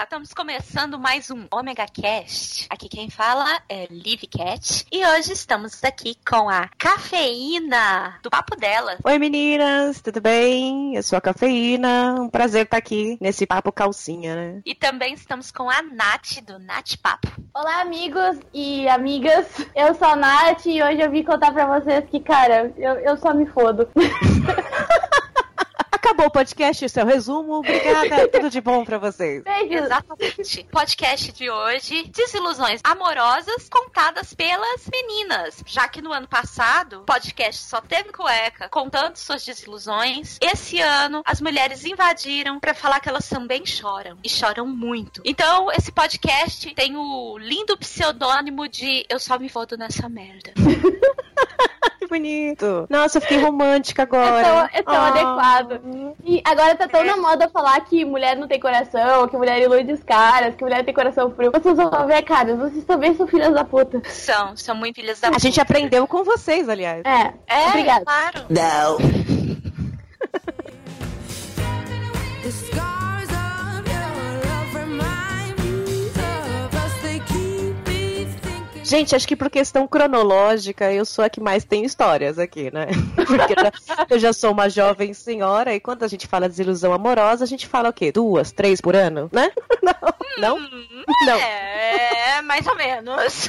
Galera! Estamos começando mais um Omega Cast. Aqui quem fala é Liv Cat. E hoje estamos aqui com a Cafeína do Papo Dela. Oi meninas, tudo bem? Eu sou a Cafeína, um prazer estar aqui nesse papo calcinha, né? E também estamos com a Nath do Nath Papo. Olá, amigos e amigas. Eu sou a Nath e hoje eu vim contar pra vocês que, cara, eu, eu só me fodo. Acabou o podcast, esse é o resumo. Obrigada, tudo de bom pra vocês. Beijos. Exatamente. Podcast de hoje: desilusões amorosas contadas pelas meninas. Já que no ano passado o podcast só teve cueca contando suas desilusões, esse ano as mulheres invadiram pra falar que elas também choram e choram muito. Então esse podcast tem o lindo pseudônimo de Eu só me fodo nessa merda. Bonito. Nossa, eu fiquei romântica É tão, agora. é tão Ah. adequado. E agora tá tão na moda falar que mulher não tem coração, que mulher ilude os caras, que mulher tem coração frio. Vocês vão ver, cara, vocês também são filhas da puta. São, são muito filhas da A gente aprendeu com vocês, aliás. É, É, obrigada. claro. The Gente, acho que por questão cronológica, eu sou a que mais tem histórias aqui, né? Porque eu já- sou uma jovem senhora e quando a gente fala desilusão amorosa, a gente fala o quê? Duas, três por ano, né? Não? Não? Hum, Não. É, mais ou menos.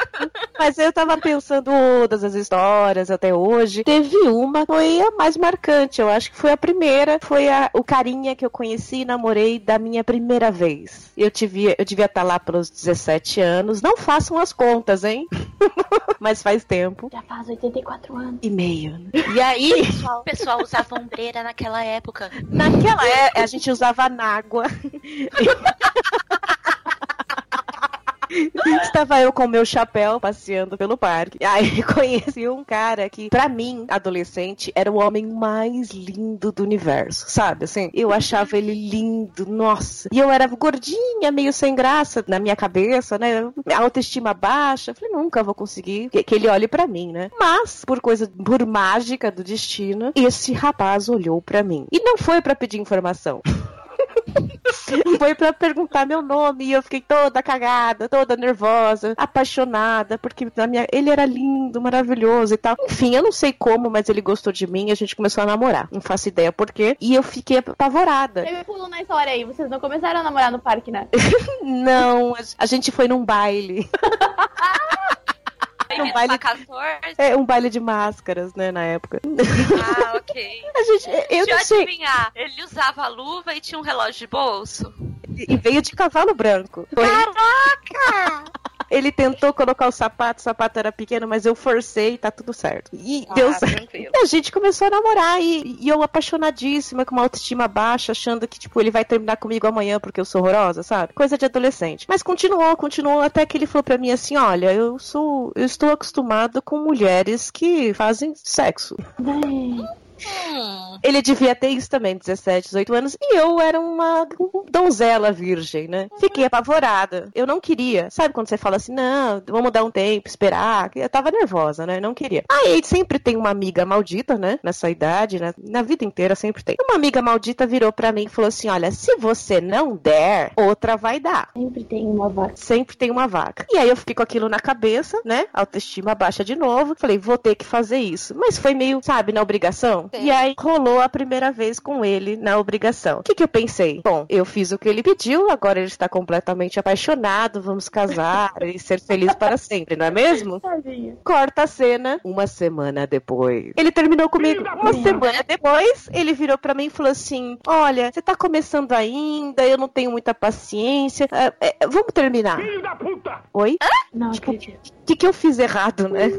Mas eu tava pensando todas as histórias até hoje. Teve uma, foi a mais marcante. Eu acho que foi a primeira. Foi a- o carinha que eu conheci e namorei da minha primeira vez. Eu, tive, eu devia estar lá pelos 17 anos. Não façam as contas, hein? Mas faz tempo. Já faz 84 anos. E meio. né? E aí, O pessoal usava ombreira naquela época. naquela época, a gente usava nágua. Estava eu com meu chapéu passeando pelo parque. Aí conheci um cara que, pra mim, adolescente, era o homem mais lindo do universo, sabe? Assim, eu achava ele lindo, nossa. E eu era gordinha, meio sem graça na minha cabeça, né? Minha autoestima baixa. Falei, nunca vou conseguir que, que ele olhe pra mim, né? Mas, por coisa, por mágica do destino, esse rapaz olhou pra mim. E não foi pra pedir informação. Foi pra perguntar meu nome e eu fiquei toda cagada, toda nervosa, apaixonada, porque na minha... ele era lindo, maravilhoso e tal. Enfim, eu não sei como, mas ele gostou de mim e a gente começou a namorar. Não faço ideia por quê. E eu fiquei apavorada. Teve pulo na história aí, vocês não começaram a namorar no parque, né? Não, a gente foi num baile. Bem-vindo baile- pra 14. É um baile de máscaras, né, na época. Ah, ok. A gente, eu Deixa eu sei. adivinhar. Ele usava a luva e tinha um relógio de bolso. E veio de cavalo branco. Foi- Ele tentou colocar o sapato, o sapato era pequeno, mas eu forcei e tá tudo certo. E deu certo. Ah, tranquilo. E a gente começou a namorar e, e eu apaixonadíssima, com uma autoestima baixa, achando que, tipo, ele vai terminar comigo amanhã porque eu sou horrorosa, sabe? Coisa de adolescente. Mas continuou, continuou, até que ele falou pra mim assim: olha, eu sou. Eu estou acostumado com mulheres que fazem sexo. Hum, Ele devia ter isso também, 17, 18 anos, e eu era uma donzela virgem, né? Fiquei apavorada. Eu não queria. Sabe quando você fala assim, não, vamos dar um tempo, esperar? Eu tava nervosa, né? Não queria. Aí sempre tem uma amiga maldita, né? Nessa idade, né? Na vida inteira sempre tem. Uma amiga maldita virou pra mim e falou assim: olha, se você não der, outra vai dar. Sempre tem uma vaca. Sempre tem uma vaca. E aí eu fiquei com aquilo na cabeça, né? Autoestima baixa de novo. Falei, vou ter que fazer isso. Mas foi meio, sabe, na obrigação. E aí rolou a primeira vez com ele na obrigação. O que, que eu pensei? Bom, eu fiz o que ele pediu, agora ele está completamente apaixonado, vamos casar e ser feliz para sempre, não é mesmo? Tadinha. Corta a cena uma semana depois. Ele terminou comigo uma semana depois. Ele virou pra mim e falou assim: Olha, você tá começando ainda, eu não tenho muita paciência. é, é, vamos terminar. Oi? Não Tipo, acredito. O que, que eu fiz errado, né?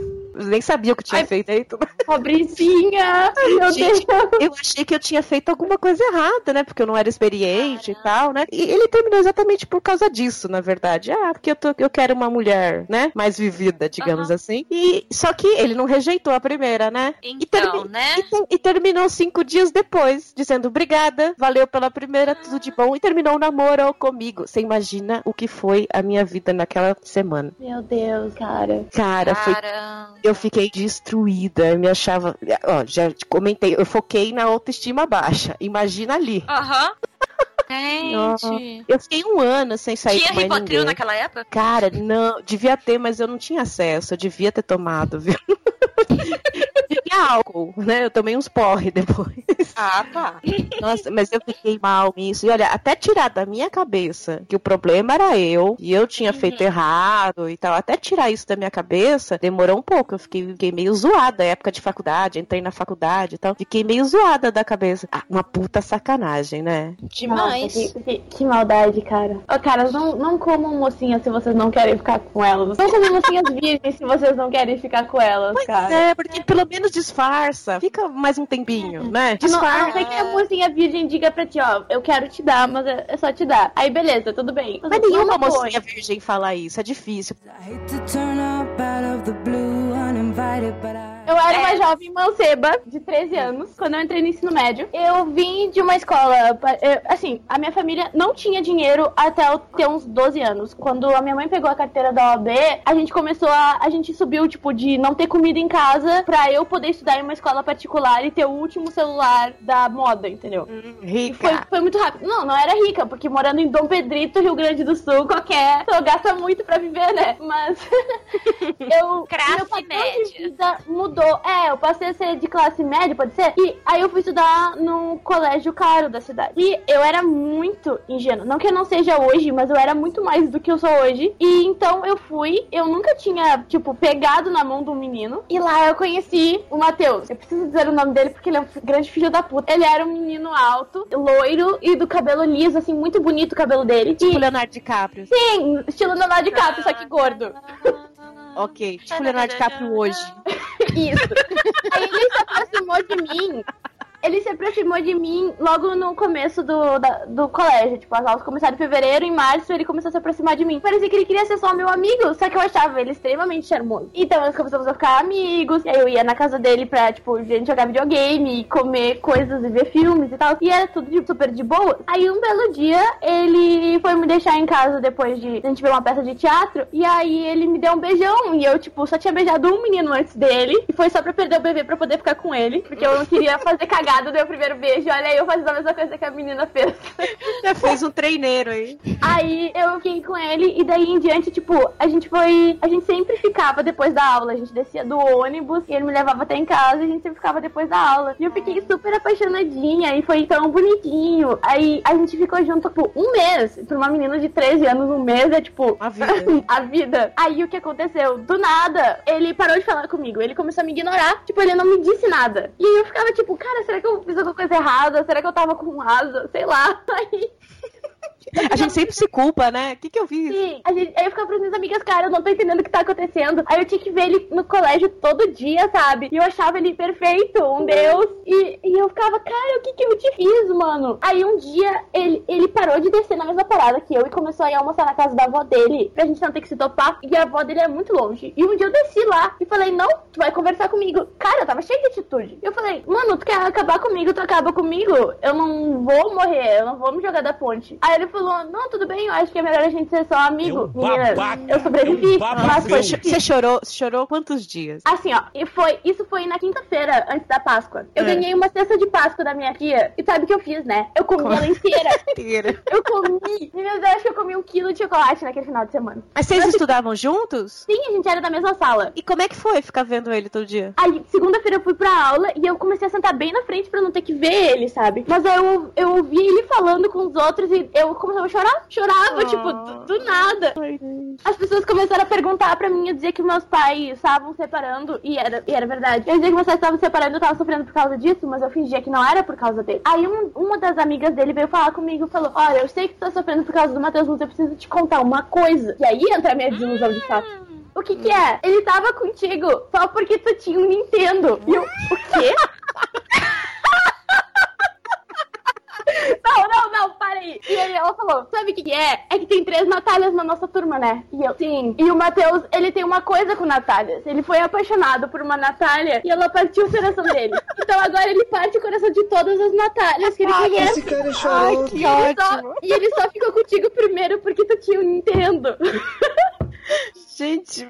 Nem sabia o que tinha Ai, feito. Pobrezinha! Meu Gente, Deus! Eu achei que eu tinha feito alguma coisa errada, né? Porque eu não era experiente e tal, né? E ele terminou exatamente por causa disso, na verdade. Ah, porque eu, tô, eu quero uma mulher, né? Mais vivida, digamos assim. E só que ele não rejeitou a primeira, né? E Então, termi- né? E, e terminou cinco dias depois, dizendo obrigada, valeu pela primeira, tudo de bom, e terminou o namoro comigo. Você imagina o que foi a minha vida naquela semana. Meu Deus, cara. Cara, foi Cara. Eu fiquei destruída, eu me achava. Ó, já te comentei, eu foquei na autoestima baixa. Imagina ali. Aham. Gente. Eu fiquei um ano sem sair Tinha com mais Rivotril ninguém. naquela época? Cara, não, devia ter, mas eu não tinha acesso. Eu devia ter tomado, viu? Tinha álcool, né? Eu tomei uns porre depois. Ah, tá. Nossa, mas eu fiquei mal nisso. E olha, até tirar da minha cabeça que o problema era eu e eu tinha feito errado e tal, até tirar isso da minha cabeça, demorou um pouco. Eu fiquei, fiquei meio zoada, época de faculdade, entrei na faculdade e tal. Fiquei meio zoada da cabeça. Ah, uma puta sacanagem, né? Demais. Nossa, que, que- que maldade, cara. Ô, cara, não, não comam mocinhas se vocês não querem ficar com elas. Não comam mocinhas virgens se vocês não querem ficar com elas, cara. É, porque pelo menos disfarça. Fica mais um tempinho, né? Disfarça. não ser que a mocinha virgem diga pra ti, ó, eu quero te dar, mas é é só te dar. Aí beleza, tudo bem. Mas nenhuma Não foi. mocinha virgem fala isso, é difícil. I hate to turn up out of the blue uninvited, but I. Eu era uma jovem manceba de 13 anos, quando eu entrei no ensino médio. Eu vim de uma escola. eu- Assim, a minha família não tinha dinheiro até eu ter uns 12 anos. Quando a minha mãe pegou a carteira da OAB, a gente começou a. A gente subiu, tipo, de não ter comida em casa pra eu poder estudar em uma escola particular e ter o último celular da moda, entendeu? Foi, Rica. foi muito rápido. Não, não era rica, porque morando em Dom Pedrito, Rio Grande do Sul, qualquer pessoa gasta muito pra viver, né? Mas eu. Classe meu padrão média. De vida mudou. É, eu passei a ser de classe média, pode ser? E aí eu fui estudar no colégio caro da cidade. E eu era muito ingênua. Não que eu não seja hoje, mas eu era muito mais do que eu sou hoje. E então eu fui, eu nunca tinha, tipo, pegado na mão de um menino. E lá eu conheci o Matheus. Eu preciso dizer o nome dele porque ele é um grande filho da puta. Ele era um menino alto, loiro e do cabelo liso, assim, muito bonito o cabelo dele. Tipo E, Leonardo DiCaprio. sim, estilo Leonardo DiCaprio, só que gordo. Ok. Tipo Leonardo DiCaprio hoje. Isso. Aí ele se aproximou de mim. Ele se aproximou de mim logo no começo do, da- do colégio. Tipo, as aulas começaram em fevereiro, em março ele começou a se aproximar de mim. Parecia que ele queria ser só meu amigo, só que eu achava ele extremamente charmoso. Então nós começamos a ficar amigos. E aí eu ia na casa dele pra, tipo, a gente jogar videogame, comer coisas e ver filmes e tal. E era tudo de- super de boa. Aí um belo dia ele foi me deixar em casa depois de a gente ver uma peça de teatro. E aí ele me deu um beijão. E eu, tipo, só tinha beijado um menino antes dele. E foi só pra perder o bebê pra poder ficar com ele. Porque eu não queria fazer cagada do meu primeiro beijo. Olha aí, eu fazendo a mesma coisa que a menina fez. Já fez um treineiro aí. Aí eu fiquei com ele e daí em diante, tipo, a gente foi. A gente sempre ficava depois da aula. A gente descia do ônibus e ele me levava até em casa e a gente sempre ficava depois da aula. E eu fiquei super apaixonadinha e foi tão bonitinho. Aí a gente ficou junto, tipo, um mês. Pra uma menina de 13 anos, um mês é tipo. A vida. a vida. Aí o que aconteceu? Do nada, ele parou de falar comigo. Ele começou a me ignorar. Tipo, ele não me disse nada. E aí eu ficava tipo, cara, será que eu fiz alguma coisa errada? Será que eu tava com asa? Sei lá. Aí A gente sempre se culpa, né? O que, que eu fiz? Sim, a gente, aí eu ficava pras minhas amigas, cara, eu não tô entendendo o que tá acontecendo. Aí eu tinha que ver ele no colégio todo dia, sabe? E eu achava ele perfeito, um deus. E, e eu ficava, cara, o que que eu te fiz, mano? Aí um dia ele, ele parou de descer na mesma parada que eu e começou a ir almoçar na casa da avó dele, pra gente não ter que se topar. E a avó dele é muito longe. E um dia eu desci lá e falei, não, tu vai conversar comigo. Cara, eu tava cheia de atitude. Eu falei, mano, tu quer acabar comigo, tu acaba comigo. Eu não vou morrer, eu não vou me jogar da ponte. Aí ele falou, não, tudo bem, eu acho que é melhor a gente ser só amigo. Babaca, eu sobrevivi. babaca. mas foi Você chorou, você chorou quantos dias? Assim, ó, e foi, isso foi na quinta-feira, antes da Páscoa. Eu É. ganhei uma cesta de Páscoa da minha tia. E sabe o que eu fiz, né? Eu comi ela inteira. Inteira. Eu comi. Meu Deus, acho que eu comi um quilo de chocolate naquele final de semana. Mas vocês estudavam juntos? Sim, a gente era da mesma sala. E como é que foi ficar vendo ele todo dia? Aí, segunda-feira eu fui pra aula e eu comecei a sentar bem na frente pra não ter que ver ele, sabe? Mas aí eu, eu ouvi ele falando com os outros e eu começava a chorar. Chorava, Ah. tipo, do, do nada. As pessoas começaram a perguntar pra mim, eu dizia que meus pais estavam separando, e era, e era verdade. Eu dizia que meus pais estavam separando, eu tava sofrendo por causa disso, mas eu fingia que não era por causa dele. Aí um- uma das amigas dele veio falar comigo e falou: Olha, eu sei que tu tá sofrendo por causa do Matheus, mas eu preciso te contar uma coisa. E aí entra a minha desilusão de fato. o que que é? Ele tava contigo só porque tu tinha um Nintendo. E eu, o quê? Não, não, não, para aí. E aí ela falou, sabe o que, que é? É que tem três Natálias na nossa turma, né? E eu, sim. E o Matheus, ele tem uma coisa com Natálias. Ele foi apaixonado por uma Natália e ela partiu o coração dele. Então agora ele parte o coração de todas as Natálias que ele conhece. Esse cara é chorou. que E ele, só, ótimo. e ele só ficou contigo primeiro porque tu tinha um Nintendo. Gente,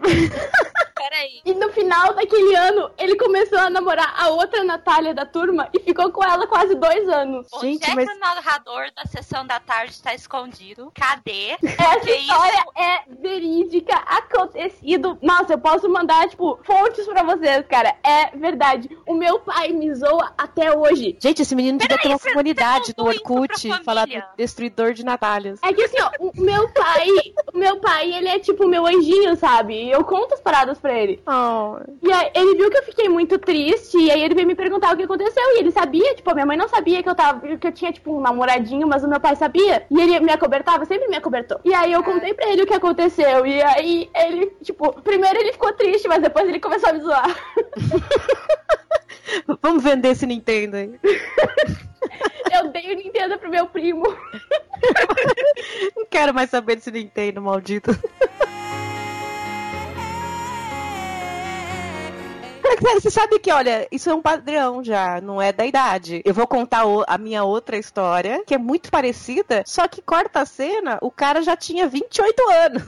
final daquele ano, ele começou a namorar a outra Natália da turma e ficou com ela quase dois anos. Onde Gente, é mas- que o narrador da sessão da tarde está escondido? Cadê? Essa Que história é verídica, acontecido. Nossa, eu posso mandar, tipo, fontes pra vocês, cara. É verdade. O meu pai me zoa até hoje. gente, esse menino devia ter uma comunidade no isso pra Orkut, falar do destruidor de Natálias. É que assim, ó, o meu pai, o meu pai, ele é tipo meu anjinho, sabe? E eu conto as paradas pra ele. Oh, E aí, ele viu que eu fiquei muito triste, e aí ele veio me perguntar o que aconteceu. E ele sabia, tipo, a minha mãe não sabia que eu tava, que eu tinha, tipo, um namoradinho, mas o meu pai sabia. E ele me acobertava, sempre me acobertou. E aí eu contei pra ele o que aconteceu. E aí ele, tipo, primeiro ele ficou triste, mas depois ele começou a me zoar. vamos vender esse Nintendo aí. Eu dei o Nintendo pro meu primo. Não quero mais saber desse Nintendo, maldito. Você sabe que, olha, isso é um padrão já, não é da idade. Eu vou contar a minha outra história, que é muito parecida, só que corta a cena, o cara já tinha 28 anos.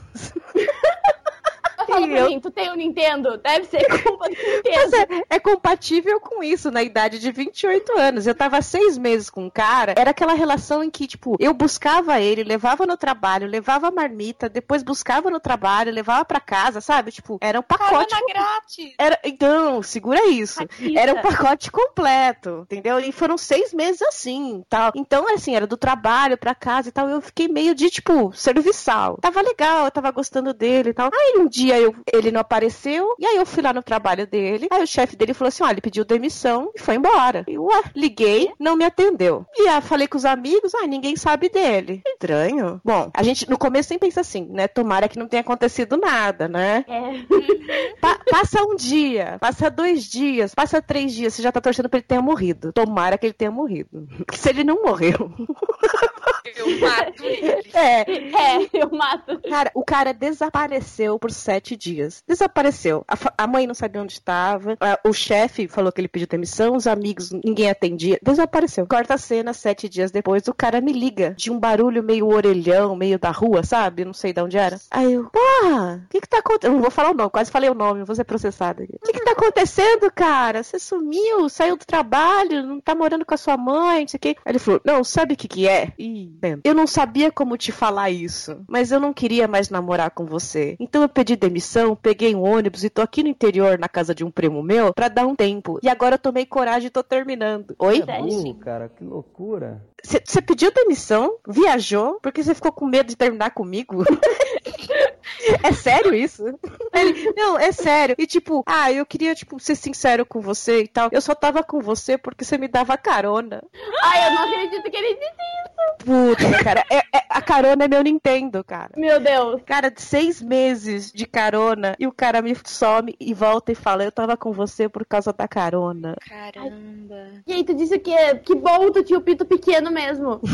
Fala E pra eu- mim, tu tem o Nintendo? Deve ser culpa do Mas Nintendo. é, é compatível com isso, na idade de 28 anos. Eu tava seis meses com um cara, era aquela relação em que, tipo, eu buscava ele, levava no trabalho, levava a marmita, depois buscava no trabalho, levava pra casa, sabe? Tipo, era um pacote. Carona grátis. Era, então, segura isso. Era um pacote completo, entendeu? E foram seis meses assim, tal. Então, assim, era do trabalho pra casa e tal. Eu fiquei meio de, tipo, serviçal. Tava legal, eu tava gostando dele e tal. Aí um dia eu, ele não apareceu, e aí eu fui lá no trabalho dele. Aí o chefe dele falou assim: ó, ele pediu demissão e foi embora. E ué, liguei, não me atendeu. E aí falei com os amigos, ah, ninguém sabe dele. Estranho. Bom, a gente no começo sempre pensa assim, né? Tomara que não tenha acontecido nada, né? É. Pa- passa um dia, passa dois dias, passa três dias, você já tá torcendo pra ele ter morrido. Tomara que ele tenha morrido. Se ele não morreu. Eu mato ele. É. É, eu mato. Cara, o cara desapareceu por sete dias. Desapareceu. A, a mãe não sabia onde estava. O chefe falou que ele pediu demissão. Os amigos, ninguém atendia. Desapareceu. Corta a cena, sete dias depois, o cara me liga de um barulho meio orelhão, meio da rua, sabe? Não sei de onde era. Aí eu, porra, o que que tá acontecendo? Eu não vou falar o nome, quase falei o nome, não vou ser processada. aqui. O que que tá acontecendo, cara? Você sumiu, saiu do trabalho, não tá morando com a sua mãe, não sei o quê. Aí ele falou, não, sabe o que que é? Ih, Ben, eu não sabia como te falar isso, mas eu não queria mais namorar com você. Então eu pedi demissão, peguei um ônibus e tô aqui no interior, na casa de um primo meu, pra dar um tempo. E agora eu tomei coragem e tô terminando. Oi? É burro, cara, que loucura. Você pediu demissão, viajou, porque você ficou com medo de terminar comigo? é sério isso? Ele, não, é sério. E tipo, ah, eu queria, tipo, ser sincero com você e tal. Eu só tava com você porque você me dava carona. Ai, eu não acredito que ele disse Puta, cara, é- é- a carona é meu Nintendo, cara. Meu Deus. Cara, de seis meses de carona e o cara me some e volta e fala: Eu tava com você por causa da carona. Caramba. E aí, tu disse que que bom tu tinha o pinto pequeno mesmo.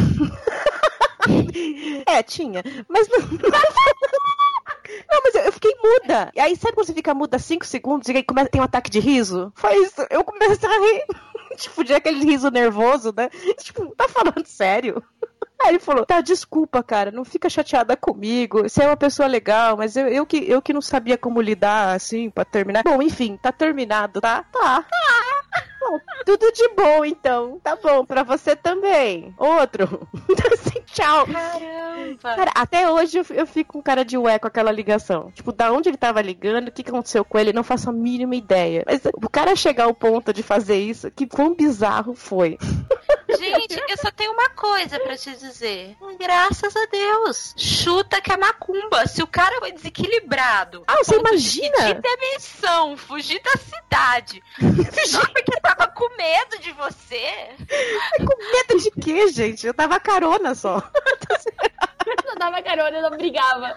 É, tinha. Mas não. Não, mas eu, fiquei muda. E aí, sabe quando você fica muda cinco segundos e aí começa, tem um ataque de riso? Foi isso. Eu comecei a rir. tipo, de aquele riso nervoso, né? Tipo, tá falando sério? Aí ele falou, tá, desculpa, cara, não fica chateada comigo. Você é uma pessoa legal, mas eu, eu, que, eu que não sabia como lidar, assim, pra terminar. Bom, enfim, tá terminado, tá? Tá. Bom, tudo de bom, então. Tá bom, pra você também. Outro. assim, tchau. Caramba. Cara, até hoje eu, eu fico com cara de ué com aquela ligação. Tipo, da onde ele tava ligando, o que, aconteceu com ele, não faço a mínima ideia. Mas o cara chegar ao ponto de fazer isso, que quão bizarro foi. Gente, eu só tenho uma coisa pra te dizer. Graças a Deus. Chuta que é macumba. Se o cara foi desequilibrado. Ah, você de imagina? pedir demissão, fugir da cidade. Só porque tava com medo de você. Com medo de quê, gente? Eu tava carona só. doesn't dava carona, eu não brigava.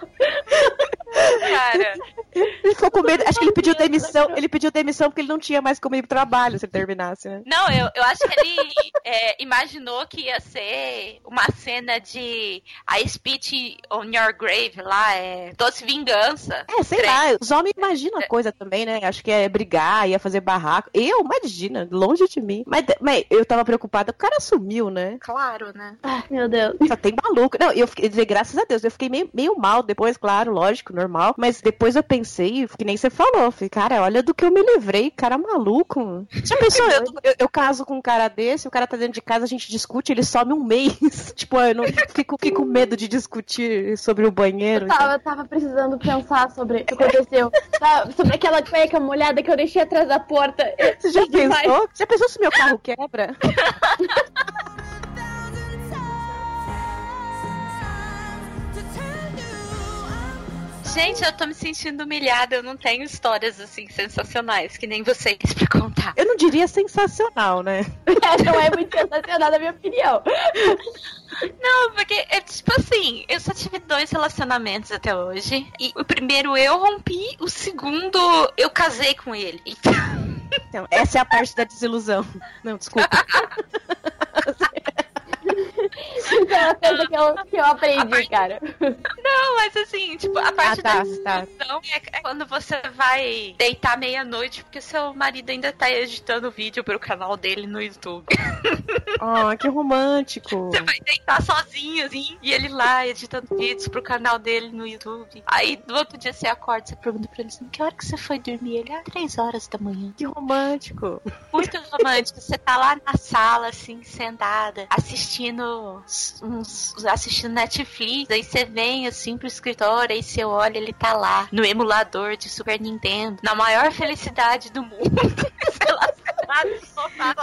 Cara, Ele ficou com medo. Acho que ele pediu demissão. Ele pediu demissão porque ele não tinha mais como ir pro trabalho se ele terminasse, né? Não, eu, eu acho que ele é, imaginou que ia ser uma cena de I Spit on Your Grave lá, é Doce Vingança. É, sei Trem. lá, os homens imaginam a coisa também, né? Acho que é brigar, ia fazer barraco. Eu, imagina, longe de mim. Mas, mas eu tava preocupada, o cara sumiu, né? Claro, né? Ai, meu Deus. Só tem maluco. Não, eu fiquei, dizer, graças a Deus, eu fiquei meio, meio mal depois, claro, lógico, normal. Mas depois eu pensei, que nem você falou, falei, cara, olha do que eu me livrei, cara maluco. Já pensou, eu, eu, eu caso com um cara desse, o cara tá dentro de casa, a gente discute, ele some um mês. tipo, eu não fico, fico com medo de discutir sobre o banheiro. Eu tava, eu tava precisando pensar sobre o que aconteceu. Tá, sobre aquela cueca molhada que eu deixei atrás da porta. Você já pensou? Já pensou se meu carro quebra? Gente, eu tô me sentindo humilhada. Eu não tenho histórias assim sensacionais que nem vocês pra contar. Eu não diria sensacional, né? É, não é muito sensacional na minha opinião. Não, porque é tipo assim, eu só tive dois relacionamentos até hoje. E o primeiro eu rompi, o segundo eu casei com ele. Então, Então, essa é a parte da desilusão. Não, desculpa. Isso é uma coisa que eu, que eu aprendi, cara. não, mas assim, tipo, a parte Ah, tá, da tá. é é quando você vai deitar meia-noite porque seu marido ainda tá editando vídeo pro canal dele no YouTube. Oh, que romântico. Você vai deitar sozinho, assim, e ele lá editando vídeos pro canal dele no YouTube. Aí no outro dia você acorda, você pergunta pra ele assim, que hora que você foi dormir? Ele, ah, três horas da manhã. Que romântico. Muito romântico. Você tá lá na sala, assim, sentada, assistindo uns, assistindo Netflix, aí você vem assim pro escritório, aí você olha, ele tá lá, no emulador de Super Nintendo, na maior felicidade do mundo. Sei lá,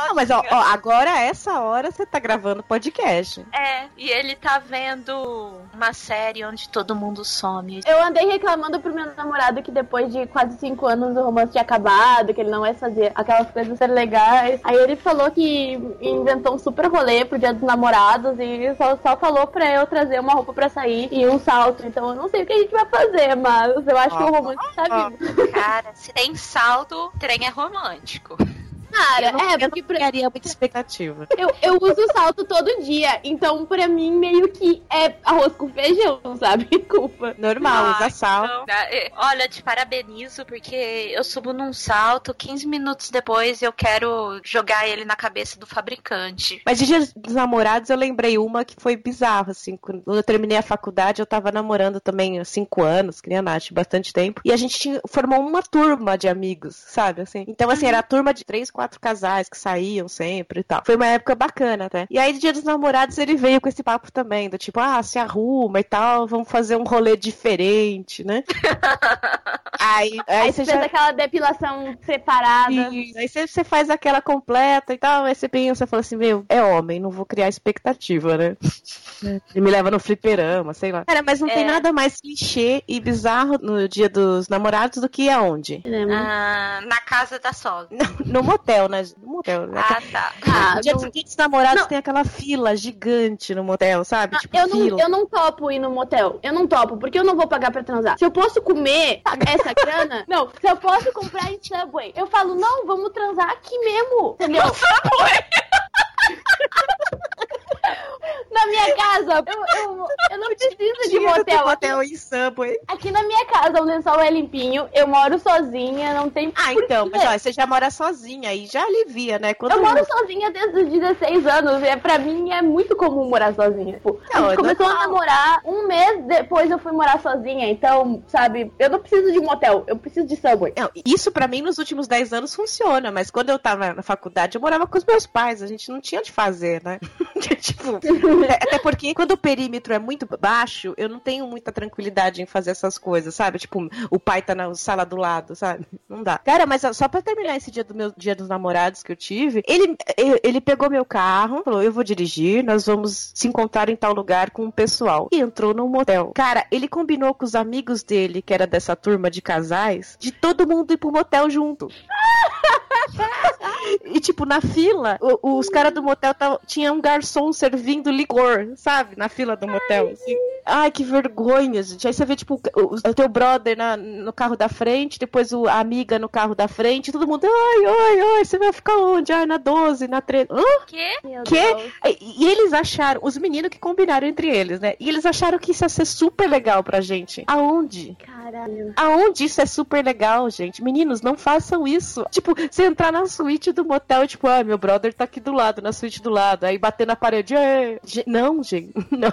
Não, mas ó, ó, agora, essa hora, você tá gravando podcast. É, e ele tá vendo uma série onde todo mundo some. Eu andei reclamando pro meu namorado que depois de quase cinco anos o romance tinha acabado, que ele não ia fazer aquelas coisas ser legais. Aí ele falou que inventou um super rolê pro dia dos namorados e só, só falou pra eu trazer uma roupa pra sair e um salto. Então eu não sei o que a gente vai fazer, mas eu acho que o romance tá vivo. Cara, se tem salto, trem é romântico. Cara, eu não, é, eu porque não pra- criaria muita expectativa. eu, eu uso salto todo dia, então pra mim meio que é arroz com feijão, sabe? Culpa. Normal, Ah, usa sal. então, é, Olha, te parabenizo, porque eu subo num salto, 15 minutos depois eu quero jogar ele na cabeça do fabricante. Mas de dia dos namorados eu lembrei uma que foi bizarra, assim. Quando eu terminei a faculdade, eu tava namorando também há cinco anos, que nem a Nath, bastante tempo. E a gente tinha, formou uma turma de amigos, sabe? Assim. Então, assim, era a turma de três, quatro casais que saíam sempre e tal. Foi uma época bacana até. E aí, dia dos namorados, ele veio com esse papo também, do tipo, ah, se arruma e tal, vamos fazer um rolê diferente, né? aí, aí, Aí você fez já. aquela depilação separada. Isso. Aí você, você faz aquela completa e tal, aí você pensa, fala assim, meu, é homem, não vou criar expectativa, né? Ele me leva no fliperama, sei lá. Cara, mas não tem É. nada mais clichê e bizarro no dia dos namorados do que aonde? Ah, na casa da sogra. No motel, né? No motel, né? Ah, tá. Ah, no dia não- dos namorados Não. tem aquela fila gigante no motel, sabe? tipo, eu, não, fila. eu não topo ir no motel. Eu não topo, porque eu não vou pagar pra transar. Se eu posso comer essa grana. Não, se eu posso comprar em Subway, eu falo, não, vamos transar aqui mesmo. Entendeu? Na minha casa, eu, eu, eu não preciso de motel. motel em Subway. Aqui na minha casa, o lençol é limpinho, eu moro sozinha, não tem. Ah, então, mas ó, você já mora sozinha aí, já alivia, né? Quando Eu moro sozinha desde os 16 anos. É, pra mim é muito comum morar sozinha. Tipo, Não, a é gente começou a normal. namorar um mês depois eu fui morar sozinha. Então, sabe, eu não preciso de motel, eu preciso de subway. Não, isso pra mim nos últimos 10 anos funciona, mas quando eu tava na faculdade eu morava com os meus pais, a gente não tinha o de fazer, né? tipo, é, até porque quando o perímetro é muito baixo, eu não tenho muita tranquilidade em fazer essas coisas, sabe? Tipo, o pai tá na sala do lado, sabe? Não dá. Cara, mas só pra terminar esse dia do meu dia dos namorados que eu tive, ele, ele ele pegou meu carro, falou: "Eu vou dirigir, nós vamos se encontrar em tal lugar com o pessoal". E entrou num motel. Cara, ele combinou com os amigos dele, que era dessa turma de casais, de todo mundo ir pro motel junto. E, tipo, na fila, o- os caras do motel tavam- tinha um garçom servindo licor, sabe? Na fila do motel. assim. Ai, que vergonha, gente. Aí você vê, tipo, o, o teu brother na- no carro da frente, depois o, a amiga no carro da frente, todo mundo, ai, ai, ai, você vai ficar onde? Ai, na 12, na 13. Hã? Quê? Quê? E, e eles acharam, os meninos que combinaram entre eles, né? E eles acharam que isso ia ser super legal pra gente. Aonde? Caralho. Aonde isso é super legal, gente? Meninos, não façam isso. Tipo, você entrar na suíte do motel, tipo, ah, meu brother tá aqui do lado, na suíte do lado. Aí bater na parede, "É". Não, gente, não.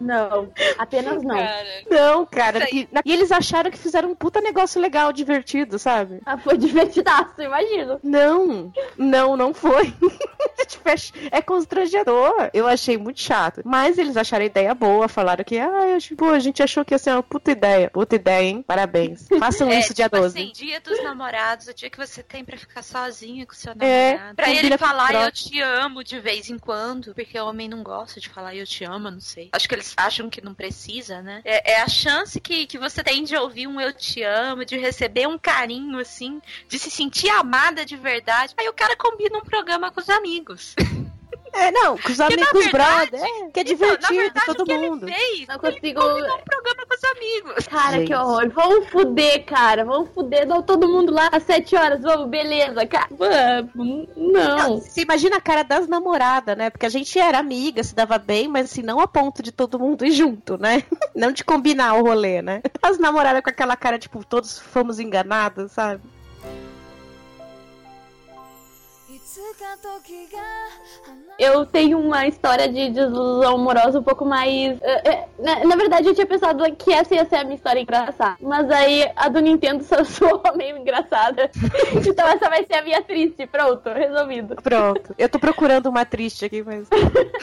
Não, apenas não. Cara. Não, cara. Aí. E, eles acharam que fizeram um puta negócio legal, divertido, sabe? Ah, foi divertidaço, imagino. Não, não, não foi. Tipo, é é constrangedor. Eu achei muito chato. Mas eles acharam a ideia boa, falaram que, ah, eu, tipo, a gente achou que ia ser uma puta ideia. Puta ideia, hein? Parabéns. Façam É, isso dia tipo 12. assim, dia dos namorados, o dia que você tem pra ficar sozinho com seu É, namorado. pra combina ele falar eu te amo de vez em quando, porque o homem não gosta de falar eu te amo, não sei. Acho que eles acham que não precisa, né? É, é a chance que, que você tem de ouvir um eu te amo, de receber um carinho, assim, de se sentir amada de verdade. Aí o cara combina um programa com os amigos. É, não, com os amigos verdade- brother. É, que é Então, na divertido, verdade, todo o que mundo. ele fez, Não ele consigo- combinou um programa com os amigos. Cara, Gente. que horror. Vamos fuder, cara. Vamos fuder. Não, todo mundo lá às 7 horas. Vamos, beleza, cara. Vamos. Não. Você imagina a cara das namoradas, né? Porque a gente era amiga, se dava bem, mas assim, não a ponto de todo mundo ir junto, né? Não de combinar o rolê, né? As namoradas com aquela cara, tipo, todos fomos enganados, sabe? Eu tenho uma história de desilusão amorosa um pouco mais. eh, eh, na, na verdade, eu tinha pensado que essa ia ser a minha história engraçada. Mas aí a do Nintendo só soou meio engraçada. então essa vai ser a minha triste. Pronto, resolvido. Pronto. Eu tô procurando uma triste aqui, mas.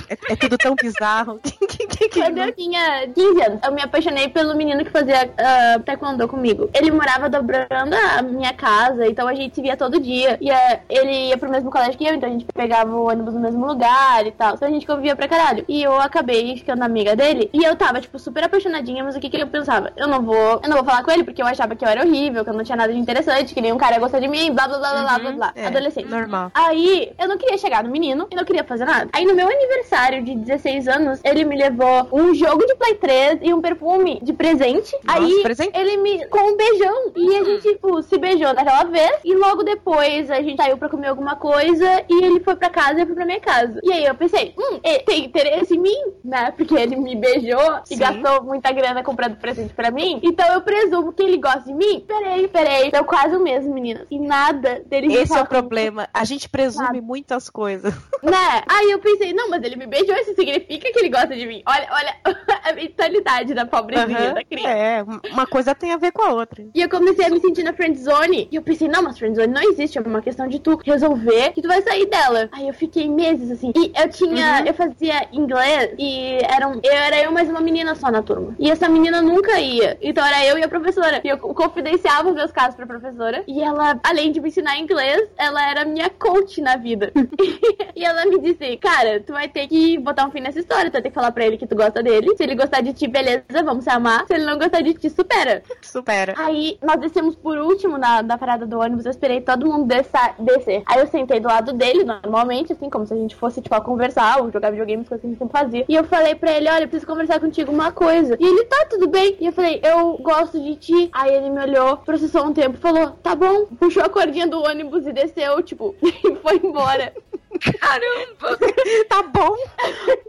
É, é tudo tão bizarro. Quando eu tinha 15 anos, eu me apaixonei pelo menino que fazia ah, taekwondo comigo. Ele morava dobrando a minha casa, então a gente se via todo dia. E eh, ele ia pro mesmo colégio que eu, então a gente pegava o ônibus no mesmo lugar e tal. Então a gente convivia pra caralho. E eu acabei ficando amiga dele. E eu tava, tipo, super apaixonadinha, mas o que que eu pensava? Eu não vou, eu não vou falar com ele porque eu achava que eu era horrível, que eu não tinha nada de interessante, que nenhum cara ia gostar de mim, blá blá blá blá blá blá blá. É, Adolescente. Normal. Aí, eu não queria chegar no menino e não queria fazer nada. Aí, no meu aniversário de 16 anos, ele me levou um jogo de Play 3 e um perfume de presente. Nossa, Aí, presente? ele me. com um beijão. E a gente, tipo, se beijou naquela vez. E logo depois, a gente saiu pra comer alguma coisa. E ele foi pra casa e eu fui pra minha casa. E aí, eu pensei, hum, ele tem interesse em mim, né? Porque ele me beijou e Sim. gastou muita grana comprando presente pra mim. Então, eu presumo que ele gosta de mim. Peraí, peraí. Deu quase um mês, meninas. E nada dele Esse é o problema. A gente presume Sabe? muitas coisas. né? Aí eu pensei, não, mas ele me beijou, isso significa que ele gosta de mim. Olha, olha a mentalidade da pobrezinha Aham, da criança. É, uma coisa tem a ver com a outra. E eu comecei a me sentir na friend zone. E eu pensei, não, mas friend zone não existe. É uma questão de tu resolver que tu vai sair dela. Aí eu fiquei meses assim. E eu tinha. Uhum. Eu fazia inglês e eram, eu era eu mais uma menina só na turma. E essa menina nunca ia. Então era eu e a professora. E eu confidenciava os meus casos pra professora. E ela, além de me ensinar inglês, ela era minha coach na vida. e ela me disse, cara, tu vai ter que botar um fim nessa história. Tu vai ter que falar pra ele que tu gosta dele. Se ele gostar de ti, beleza, vamos se amar. Se ele não gostar de ti, supera. Supera. Aí nós descemos por último na, na parada do ônibus, eu esperei todo mundo descer, descer. Aí eu sentei do lado dele, normalmente, assim, como se a gente fosse, tipo, conversar ou jogar videogame, coisas que a gente sempre fazia. E eu falei pra ele, olha, eu preciso conversar contigo uma coisa. E ele, tá, tudo bem. E eu falei, eu gosto de ti. Aí ele me olhou, processou um tempo, falou, tá bom. Puxou a cordinha do ônibus e desceu, tipo, e foi embora. Caramba! Tá bom?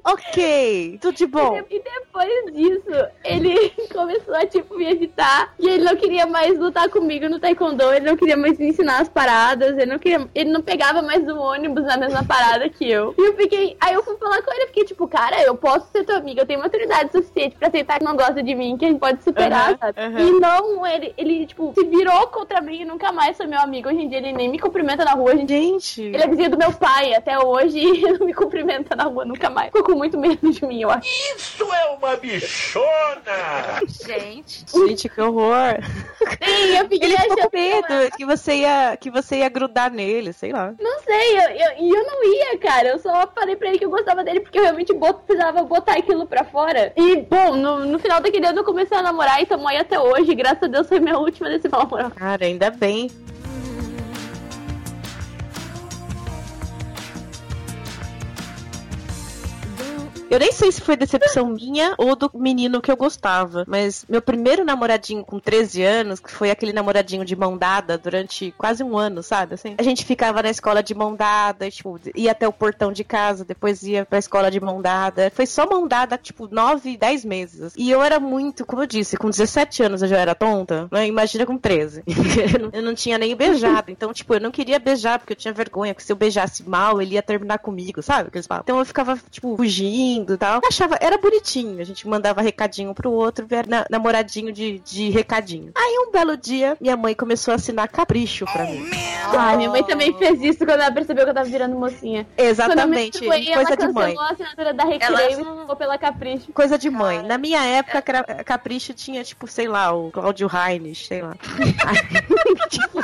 ok. Tudo de bom. E depois disso, ele começou a, tipo, me evitar. E ele não queria mais lutar comigo no taekwondo. Ele não queria mais me ensinar as paradas. Ele não queria... Ele não pegava mais o ônibus na mesma parada que eu. E eu fiquei... Aí eu fui falar com ele. Fiquei, tipo, cara, eu posso ser tua amiga. Eu tenho maturidade suficiente pra aceitar que não gosta de mim. Que a gente pode superar, Aham, sabe? aham. E não, ele, ele, tipo, se virou contra mim e nunca mais foi meu amigo. Hoje em dia ele nem me cumprimenta na rua. Gente. ele é vizinho do meu pai até hoje e não me cumprimenta na rua nunca mais. Ficou com muito medo de mim, eu acho. Isso é uma bichona! Gente. Gente, que horror. Sim, eu fiquei Ele ficou achando com medo que você ia, que você ia grudar nele, sei lá. Não sei, eu, eu, e eu não ia, cara. Eu só falei pra ele que eu gostava dele porque eu realmente bot, precisava botar aquilo pra fora. E, bom, no, no final daquele ano eu comecei a namorar e tamo aí até hoje. Graças a Deus foi minha última decisão amorosa. Cara, ainda bem. Eu nem sei se foi decepção minha ou do menino que eu gostava, mas meu primeiro namoradinho com 13 anos, que foi aquele namoradinho de mão dada durante quase um ano, sabe? Assim, a gente ficava na escola de mão dada, tipo, ia até o portão de casa, depois ia pra escola de mão dada. Foi só mão dada, tipo, 9, 10 meses. E eu era muito, como eu disse, com 17 anos eu já era tonta, né? Imagina com 13. eu, não, tinha nem beijado. Então, tipo, eu não queria beijar porque eu tinha vergonha, porque se eu beijasse mal, ele ia terminar comigo, sabe? Então eu ficava, tipo, fugindo e tal. Achava, era bonitinho. A gente mandava recadinho pro outro, era na- namoradinho de, de recadinho. Aí um belo dia, minha mãe começou a assinar capricho pra mim. Ai, minha mãe também fez isso quando ela percebeu que eu tava virando mocinha. Exatamente. Quando eu me Coisa ela de mãe. a assinatura da Recreio Ela- e ficou pela Capricho. Coisa de mãe. Na minha época, Capricho tinha, tipo, sei lá, o Cláudio Reines, sei lá. Tipo,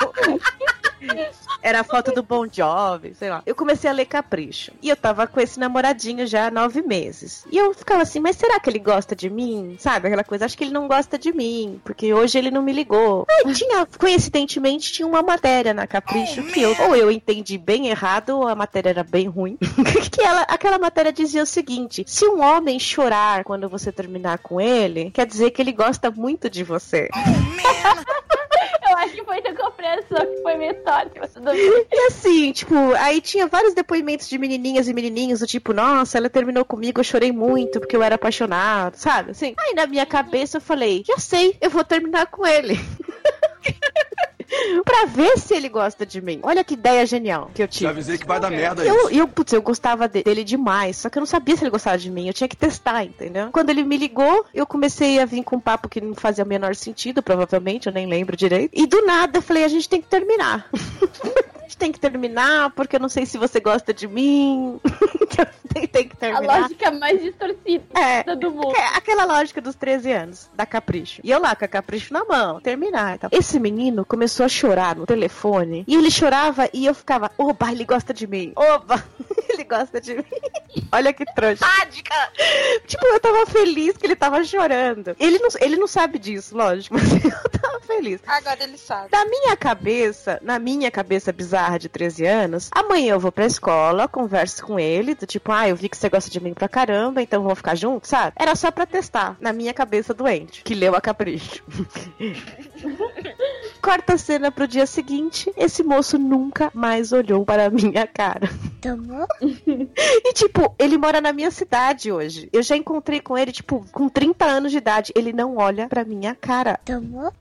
Era a foto do Bon Jovi, sei lá. Eu comecei a ler Capricho. E eu tava com esse namoradinho já há nove meses. E eu ficava assim, mas será que ele gosta de mim? Sabe, aquela coisa, acho que ele não gosta de mim, porque hoje ele não me ligou. Aí tinha, coincidentemente, tinha uma matéria na Capricho que eu, ou eu entendi bem errado, ou a matéria era bem ruim. que ela, aquela matéria dizia o seguinte: se um homem chorar quando você terminar com ele, quer dizer que ele gosta muito de você. Eu da compreensão que foi meio torta, mas tudo. E assim, tipo, aí tinha vários depoimentos de menininhas e menininhos, do tipo, nossa, ela terminou comigo, eu chorei muito porque eu era apaixonado, sabe? Assim. Aí na minha cabeça eu falei, já sei, eu vou terminar com ele. pra ver se ele gosta de mim. Olha que ideia genial que eu tive. Já avisei que vai dar merda Eu, isso. eu, putz, eu gostava de- dele demais, só que eu não sabia se ele gostava de mim, eu tinha que testar, entendeu? Quando ele me ligou, eu comecei a vir com um papo que não fazia o menor sentido, provavelmente, eu nem lembro direito. E do nada eu falei, a gente tem que terminar. a gente tem que terminar, porque eu não sei se você gosta de mim. tem, que A terminar. lógica mais distorcida É, do mundo. é aquela lógica dos 13 anos, da Capricho. E eu lá com a Capricho na mão, terminar e tal. Esse menino começou a chorar no telefone. E ele chorava e eu ficava, oba, ele gosta de mim. Oba, ele gosta de mim. Olha que trouxa. Sádica! Tipo, eu tava feliz que ele tava chorando. Ele não, ele não sabe disso, lógico, mas eu tava feliz. Agora ele sabe. Na minha cabeça, na minha cabeça bizarra de 13 anos, amanhã eu vou pra escola, converso com ele, do tipo, ah, eu vi que você gosta de mim pra caramba, então vamos ficar juntos, sabe? Era só pra testar, na minha cabeça doente, que leu a capricho. Corta a cena pro dia seguinte, esse moço nunca mais olhou para a minha cara. E, tipo, ele mora na minha cidade hoje. Eu já encontrei com ele, tipo, com 30 anos de idade. Ele não olha pra minha cara.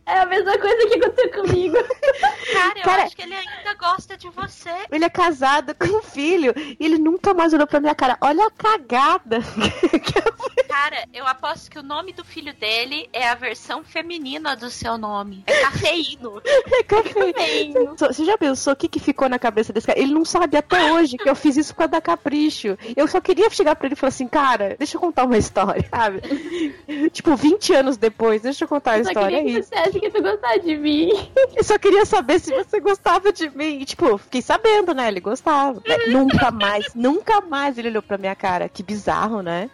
É a mesma coisa que aconteceu comigo. Cara, eu Cara- acho que ele ainda gosta de você. Ele é casado com um filho e ele nunca mais olhou pra minha cara. Olha a cagada. Cara, eu aposto que o nome do filho dele é a versão feminina do seu nome. É cafeíno. É cafeíno. Você já pensou o que, que ficou na cabeça desse cara? Ele não sabe até hoje que eu fiz isso por causa da Capricho. Eu só queria chegar pra ele e falar assim, cara, deixa eu contar uma história, sabe? tipo, 20 anos depois, deixa eu contar a Eu só história. queria É que você acha que tu gostava de mim. Eu só queria saber se você gostava de mim. E, tipo, fiquei sabendo, né? Ele gostava. Nunca mais, nunca mais ele olhou pra minha cara. Que bizarro, né?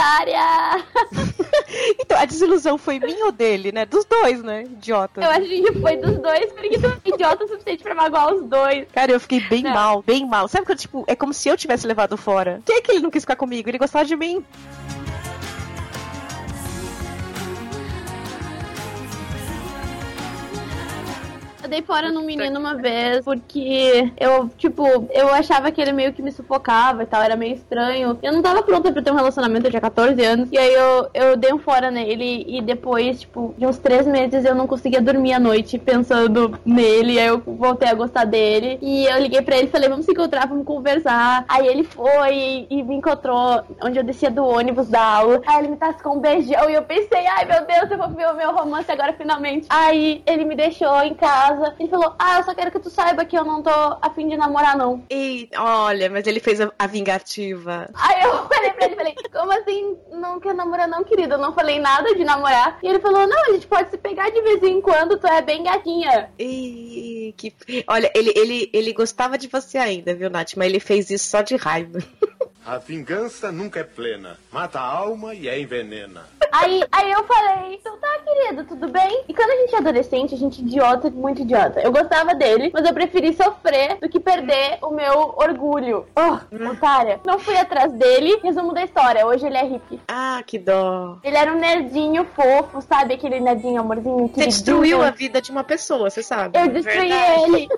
Otária! Então, a desilusão foi minha ou dele, né? Dos dois, né? Idiota. Eu acho que foi dos dois, porque tu é idiota o suficiente pra magoar os dois. Cara, eu fiquei bem Não. mal, bem mal. Sabe quando, tipo, é como se eu tivesse levado fora. Quem é que ele não quis ficar comigo? Ele gostava de mim. Dei fora num menino uma vez, porque eu, tipo, eu achava que ele meio que me sufocava e tal, era meio estranho. Eu não tava pronta pra ter um relacionamento, eu tinha 14 anos. E aí eu, eu dei um fora nele e depois, tipo, de uns três meses eu não conseguia dormir à noite pensando nele. Aí eu voltei a gostar dele. E eu liguei pra ele e falei, vamos se encontrar, vamos conversar. Aí ele foi e, e me encontrou onde eu descia do ônibus da aula. Aí ele me tascou um beijão e eu pensei, ai meu Deus, eu vou ver o meu romance agora finalmente. Aí ele me deixou em casa. Ele falou, ah, eu só quero que tu saiba que eu não tô afim de namorar, não. E, olha, mas ele fez a, a vingativa. Aí eu falei pra ele, falei, como assim não quer namorar não, querido? Eu não falei nada de namorar. E ele falou, não, a gente pode se pegar de vez em quando, tu é bem gatinha. E, que... Olha, ele, ele, ele gostava de você ainda, viu, Nath? Mas ele fez isso só de raiva. A vingança nunca é plena. Mata a alma e a envenena. Aí, aí eu falei, então tá, querido, tudo bem? E quando a gente é adolescente, a gente é idiota, muito idiota. Eu gostava dele, mas eu preferi sofrer do que perder o meu orgulho. Oh, otária. Não fui atrás dele. Resumo da história, hoje ele é hippie. Ah, que dó. Ele era um nerdinho fofo, sabe? Aquele nerdinho amorzinho. Você destruiu a vida de uma pessoa, você sabe. Eu destruí Verdade. ele.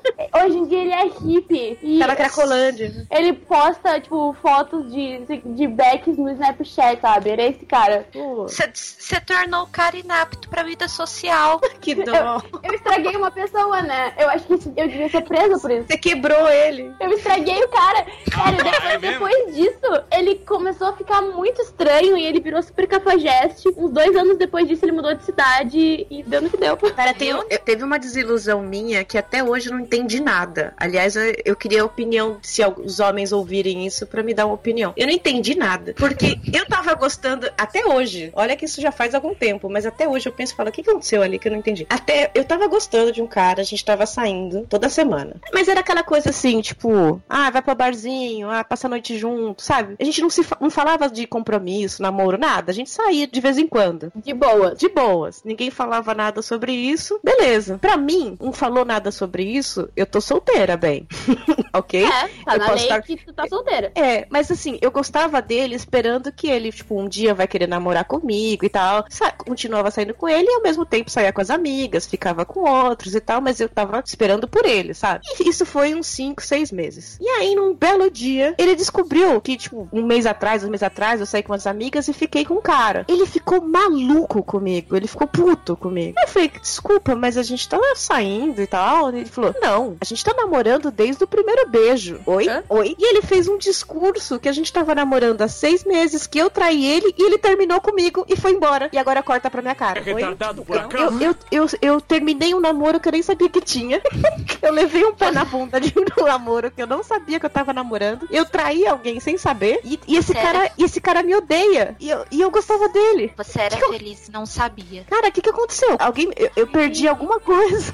Hoje em dia ele é hippie. E Tá na Cracolândia. ele posta, tipo, fotos de, de backs no Snapchat, sabe? É esse cara. Você tornou o cara inapto pra vida social. que dó. Eu estraguei uma pessoa, né? Eu acho que eu devia ser presa por isso. Você quebrou ele. Eu estraguei o cara. Sério, depois, depois disso, ele começou a ficar muito estranho e ele virou super cafajeste. Uns dois anos depois disso, ele mudou de cidade e deu no que deu. Cara, tem, eu- teve uma desilusão minha que até hoje eu não entendi nada. Aliás, eu, eu queria a opinião, se os homens ouvirem isso, pra me dar uma opinião. Eu não entendi nada. Porque eu tava gostando, até hoje, olha que isso já faz algum tempo, mas até hoje eu penso e falo, o que aconteceu ali que eu não entendi? Até eu tava gostando de um cara, a gente tava saindo toda semana. Mas era aquela coisa assim, tipo, ah, vai pro barzinho, ah, passa a noite junto, sabe? A gente não, se, fa- não falava de compromisso, namoro, nada. A gente saía de vez em quando De boa. de boas. Ninguém falava nada sobre isso. Beleza. Pra mim, não falou nada sobre isso, eu tô solteira, bem. ok? É, tá Eu na lei estar- que tu tá solteira. É, mas assim, eu gostava dele esperando que ele, tipo, um dia vai querer namorar comigo e tal. Sa continuava saindo com ele e ao mesmo tempo saía com as amigas, ficava com outros e tal, mas eu tava esperando por ele, sabe? E isso foi uns 5, 6 meses. E aí, num belo dia, ele descobriu que, tipo, um mês atrás, um mês atrás, eu saí com as amigas e fiquei com um cara. Ele ficou maluco comigo, ele ficou puto comigo. Eu falei, desculpa, mas a gente tava saindo e tal. Ele falou, não, a gente tá namorando desde o primeiro beijo. Oi? Hã? Oi? E ele fez um discurso que a gente tava namorando há seis meses, que eu traí ele e ele terminou comigo e foi embora. E agora corta pra minha cara. Oi? por Eu, eu, eu, eu terminei um namoro que eu nem sabia que tinha. eu levei um pé na bunda de um namoro que eu não sabia que eu tava namorando. Eu traí alguém sem saber. E, e esse, Sério? cara, esse cara me odeia. E eu, e eu gostava dele. Você era Que que eu- feliz e não sabia. Cara, o que, que aconteceu? Alguém. Eu, eu perdi alguma coisa.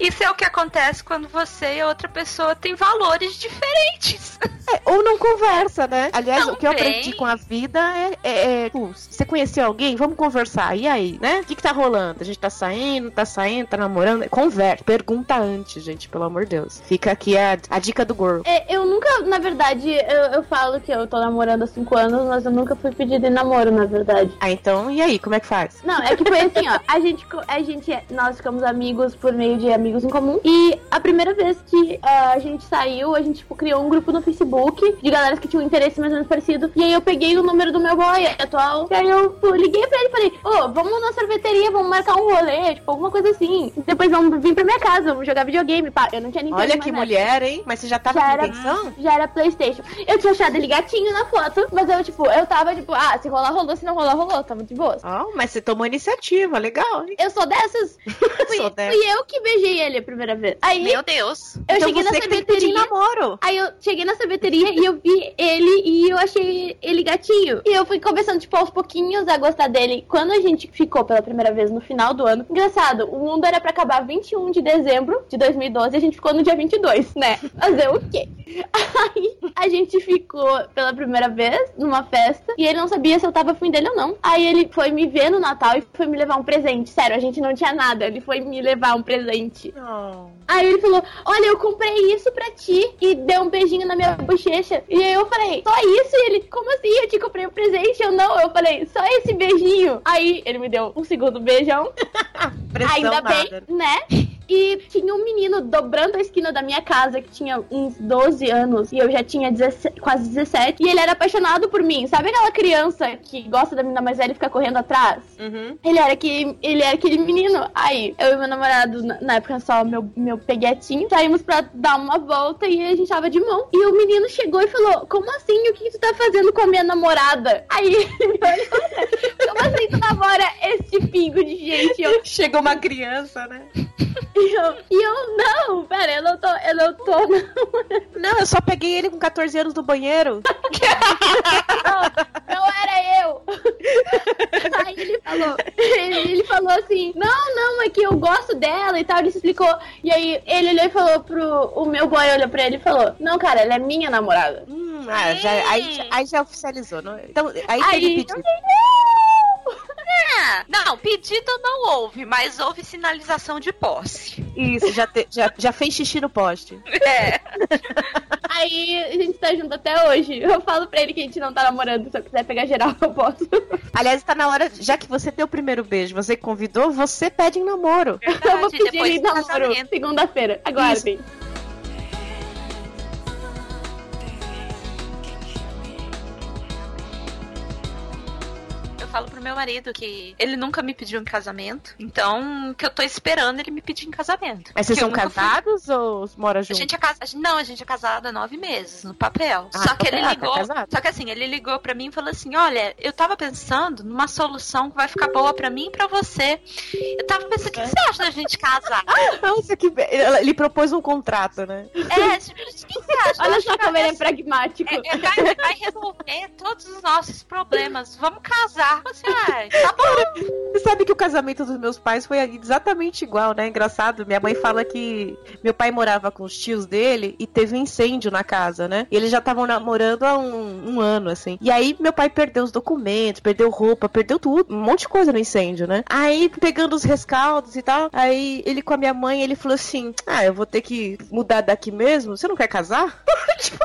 Isso é o que acontece quando você e a outra pessoa têm valores diferentes. É, ou não conversa, né? Aliás, o que eu Também. aprendi com a vida é, é, é, tipo, você conheceu alguém? Vamos conversar. E aí, né? O que, que tá rolando? A gente tá saindo, tá saindo, tá namorando? Conversa. Pergunta antes, gente, pelo amor de Deus. Fica aqui a, a dica do gordo. É, eu nunca, na verdade, eu, eu falo que eu tô namorando há cinco anos, mas eu nunca fui pedido em namoro, na verdade. Ah, então, e aí, como é que faz? Não, é que foi assim, ó. A gente, a gente, nós ficamos amigos por meio de amigos em comum. E a primeira vez que ah, a gente saiu, a gente tipo, criou um grupo no Facebook de galera que tinham um interesse mais ou menos parecido. E aí eu peguei o número do meu boy atual. E aí eu liguei pra ele e falei: Ô, vamos na sorveteria, vamos marcar um rolê, tipo, alguma coisa assim. Depois vamos vir pra minha casa, vamos jogar videogame. Pá, eu não tinha Nintendo Olha que mulher, hein? Mas você já tava Já com era- intenção? já era Playstation. Eu tinha achado ele gatinho na foto, mas eu, tipo, eu tava, tipo, ah, se rolar, rolou, se não rolar, rolou, tava de boa. Ah, mas você tomou iniciativa, legal, hein? Eu sou dessas. Fui, Sou dessas. fui eu que beijei ele a primeira vez. Aí Meu Deus. eu então cheguei você na que tem que pedir sorveteria. namoro. Aí eu cheguei na sorveteria e eu vi ele e eu achei ele gatinho. E eu fui começando, tipo, aos pouquinhos a gostar dele. Quando a gente ficou pela primeira vez no final do ano, engraçado, o mundo era pra acabar 21 de dezembro de 2012 e a gente ficou no dia 22, né? Fazer o quê? Aí a gente ficou pela primeira vez numa festa e ele não sabia se eu tava afim dele ou não. Aí ele foi me ver no Natal e foi me levar um presente. Sério, a gente não tinha nada. Ele foi me levar um presente. Não. Aí ele falou: Olha, eu comprei isso pra ti. E deu um beijinho na minha bochecha. E aí eu falei: Só isso? E ele: Como assim? Eu te comprei um presente? Eu não. Eu falei: Só esse beijinho. Aí ele me deu um segundo beijão. Ainda nada. bem, né? E tinha um menino dobrando a esquina da minha casa que tinha uns 12 anos e eu já tinha 17 quase 17. E ele era apaixonado por mim. Sabe aquela criança que gosta da menina mais velha e fica correndo atrás? Uhum. Ele era aquele, ele era aquele menino. Aí, eu e meu namorado, na, época só meu, meu peguetinho, saímos pra dar uma volta e a gente tava de mão. E o menino chegou e falou: Como assim? O que tu tá fazendo com a minha namorada? Aí ele me olhou? Como assim tu namora esse pingo de gente? Eu, Chegou uma criança, né? e eu, e eu, não, pera, eu não tô, eu não tô namorando. Não, eu só peguei ele com 14 anos do banheiro. Não, não era eu. Aí ele falou, ele, ele falou assim, não, não, é que eu gosto dela e tal, ele se explicou. E aí ele olhou e falou pro, o meu boy olhou pra ele e falou, não, cara, ela é minha namorada. Hum, ah, já, aí, já- aí já oficializou. Não? Então, aí, Aí, teve pedido. Não, pedido não houve, mas houve sinalização de posse. Isso, já, te- já, já fez xixi no poste. É. Aí a gente tá junto até hoje. Eu falo pra ele que a gente não tá namorando. Se eu quiser pegar geral, eu posso. Aliás, tá na hora, já que você deu o primeiro beijo, você convidou, você pede em namoro. Eu vou Verdade, pedir do namoro segunda-feira. Aguardem. Eu falo meu marido que ele nunca me pediu em casamento, então que eu tô esperando ele me pedir em casamento. Mas vocês são nunca fui- casados ou moram A juntos? gente é casado. Não, a gente é casado há nove meses, no papel. Ah, só que ele papel, tá ligou. casado. só que assim, ele ligou pra mim e falou assim: olha, eu tava pensando numa solução que vai ficar boa pra mim e pra você. Eu tava pensando, o que, que você acha da gente casar? Nossa, que be- ele propôs um contrato, né? é, tipo, o que você acha? Olha só que como ele é pragmático. é, é, vai, vai resolver todos os nossos problemas. Vamos casar. Você, tá bom. Você sabe que o casamento dos meus pais foi exatamente igual, né? Engraçado. Minha mãe fala que meu pai morava com os tios dele e teve um incêndio na casa, né? E eles já estavam namorando há um, um ano, assim. E aí meu pai perdeu os documentos, perdeu roupa, perdeu tudo, um monte de coisa no incêndio, né? Aí pegando os rescaldos e tal, aí ele com a minha mãe, ele falou assim: Ah, eu vou ter que mudar daqui mesmo? Você não quer casar? tipo...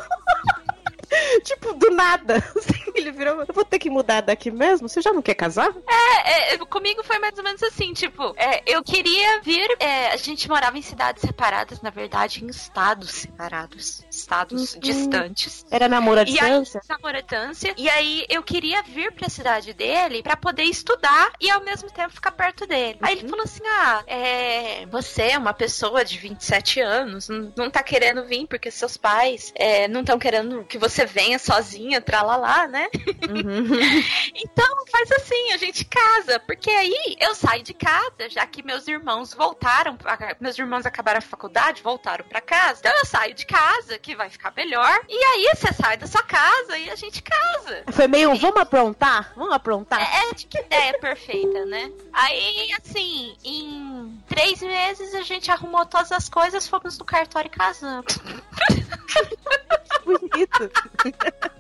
Tipo, do nada. Assim, Ele virou. Eu vou ter que mudar daqui mesmo? Você já não quer casar? É, é, comigo foi mais ou menos assim, tipo, é, eu queria vir. é, a gente morava em cidades separadas, na verdade, em estados separados. Estados Uhum. distantes. Era namoro à E aí, distância? namoratância. E aí eu queria vir pra cidade dele pra poder estudar e ao mesmo tempo ficar perto dele. Aí ele falou assim: Ah, é, você é uma pessoa de 27 anos, não, não tá querendo vir porque seus pais é, não estão querendo que você venha sozinha, tralalá, né? Uhum. Então faz assim, a gente casa, porque aí eu saio de casa, já que meus irmãos voltaram, meus irmãos acabaram a faculdade, voltaram pra casa. Então eu saio de casa, que vai ficar melhor. E aí você sai da sua casa e a gente casa. Foi meio, vamos aprontar? Vamos aprontar? É, de que ideia perfeita, né? Aí, assim, em três meses a gente arrumou todas as coisas, fomos no cartório e casamos. Bonito.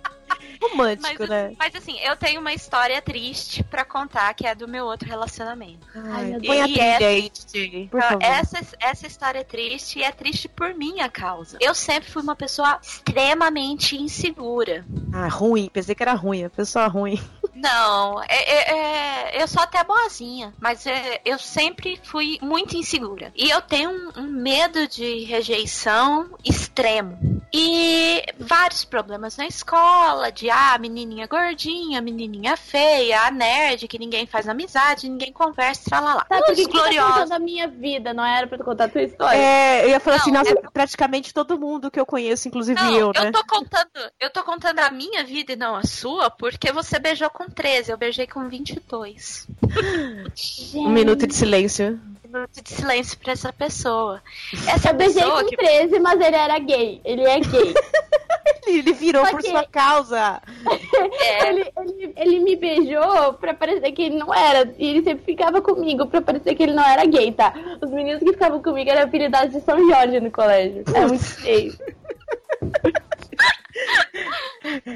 Romântico, Mas, né? mas assim, eu tenho uma história triste pra contar, que é do meu outro relacionamento. Ai, meu põe a Deus. trilha aí, DJ. Por Então, essa, essa história é triste e é triste por minha causa. Eu sempre fui uma pessoa extremamente insegura. Ah, ruim. Pensei que era ruim. A pessoa ruim. Não, é, é- é- eu sou até boazinha, mas é, eu sempre fui muito insegura. E eu tenho um, um medo de rejeição extremo. E vários problemas na escola, de ah, menininha gordinha, menininha feia, a nerd, que ninguém faz amizade, ninguém conversa, tralalá. Tá, por Os que que tá a minha vida? Não era pra tu contar a tua história? É, eu ia falar Não, assim, nossa, é- praticamente todo mundo que eu conheço, inclusive Não, eu, né? tô contando, eu tô contando a minha vida e não a sua, porque você beijou com 13, eu beijei com 22. Um minuto de silêncio. Minuto de silêncio pra essa pessoa. Essa Eu beijei pessoa com que 13, mas ele era gay. Ele é gay. Ele virou Só por que- sua causa. é, ele, ele, ele me beijou pra parecer que ele não era. E ele sempre ficava comigo pra parecer que ele não era gay, tá? Os meninos que ficavam comigo eram apelidados de São Jorge no colégio. Era muito feio.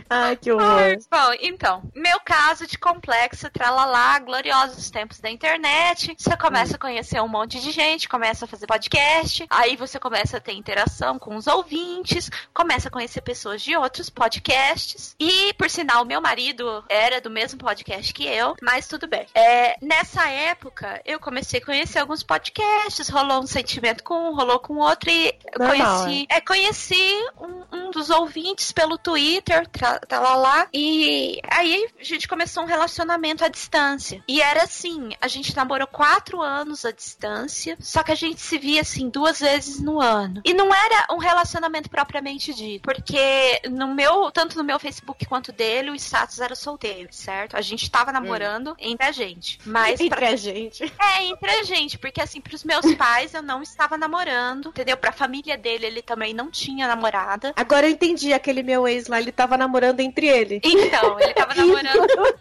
Ai, que horror. Bom, então, meu caso de complexo, tralalá, gloriosos tempos da internet. Você começa a conhecer um monte de gente, começa a fazer podcast, aí você começa a ter interação com os ouvintes, começa a conhecer pessoas de outros podcasts. E, por sinal, meu marido era do mesmo podcast que eu, mas tudo bem. É, nessa época, eu comecei a conhecer alguns podcasts, rolou um sentimento com um, rolou com outro, e Normal, conheci, é, conheci um, um dos ouvintes pelo Twitter, tra, lá, e aí a gente começou um relacionamento à distância. E era assim, a gente namorou quatro anos à distância, só que a gente se via assim duas vezes no ano. E não era um relacionamento propriamente dito, porque no meu, tanto no meu Facebook quanto dele, o status era solteiro, certo? A gente tava namorando entre a gente. Mas pra- Entre a gente. é, entre a gente, porque assim, pros meus pais eu não estava namorando, entendeu? Pra família dele, ele também não tinha namorada. Agora eu entendi, aquele meu ex lá, ele tava namorando entre ele. Então, ele tava namorando.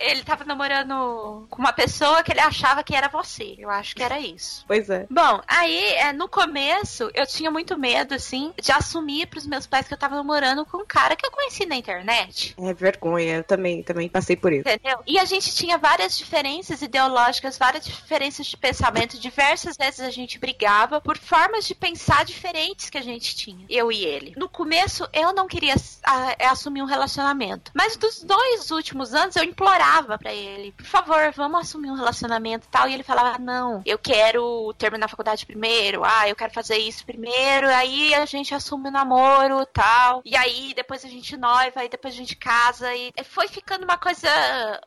ele tava namorando com uma pessoa que ele achava que era você. Eu acho que era isso. Pois é. Bom, aí, é, no começo, eu tinha muito medo, assim, de assumir pros meus pais que eu tava namorando com um cara que eu conheci na internet. É vergonha. Eu também, também passei por isso. Entendeu? E a gente tinha várias diferenças ideológicas, várias diferenças de pensamento. Diversas vezes a gente brigava por formas de pensar diferentes que a gente tinha, eu e ele. No começo, eu não queria ah, é, assumir um relacionamento. Mas dos dois últimos anos, eu implorava pra ele: por favor, vamos assumir um relacionamento e tal. E ele falava: não, eu quero terminar a faculdade primeiro. Ah, eu quero fazer isso primeiro. Aí a gente assume o namoro tal. E aí depois a gente noiva, e depois a gente casa. E foi ficando uma coisa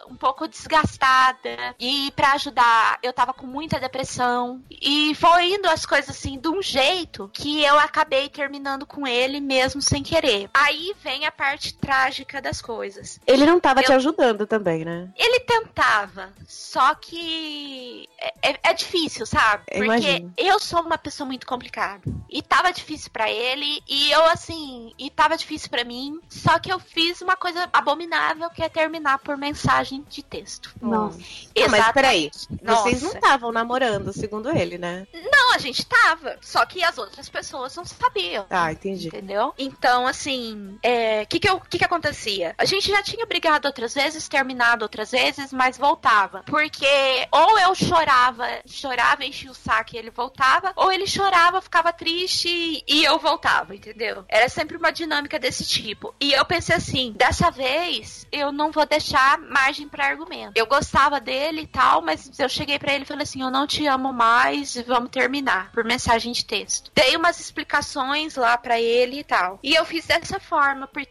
um pouco desgastada. E para ajudar, eu tava com muita depressão. E foi indo as coisas assim de um jeito que eu acabei terminando com ele mesmo sem querer. Aí vem a parte trágica das coisas. Ele não tava Eu- te ajudando também, né? Ele tentava, só que é, é- é difícil, sabe? Porque imagino. eu sou uma pessoa muito complicada. E tava difícil pra ele, e eu assim, e tava difícil pra mim, só que eu fiz uma coisa abominável que é terminar por mensagem de texto. Nossa. Ah, mas peraí. Nossa. Vocês não estavam namorando, segundo ele, né? Não, a gente tava, só que as outras pessoas não sabiam. Ah, entendi. Entendeu? Então, assim, o que, que, eu- que, que acontecia? A gente já tinha brigado outras vezes, terminado outras vezes, mas voltava. Porque ou eu chorava, chorava, enchia o saco e ele voltava, ou ele chorava, ficava triste e eu voltava, entendeu? Era sempre uma dinâmica desse tipo. E eu pensei assim: dessa vez eu não vou deixar margem pra argumento. Eu gostava dele e tal, mas eu cheguei pra ele e falei assim: eu não te amo mais, vamos terminar. Por mensagem de texto. Dei umas explicações lá pra ele e tal. E eu fiz dessa forma, porque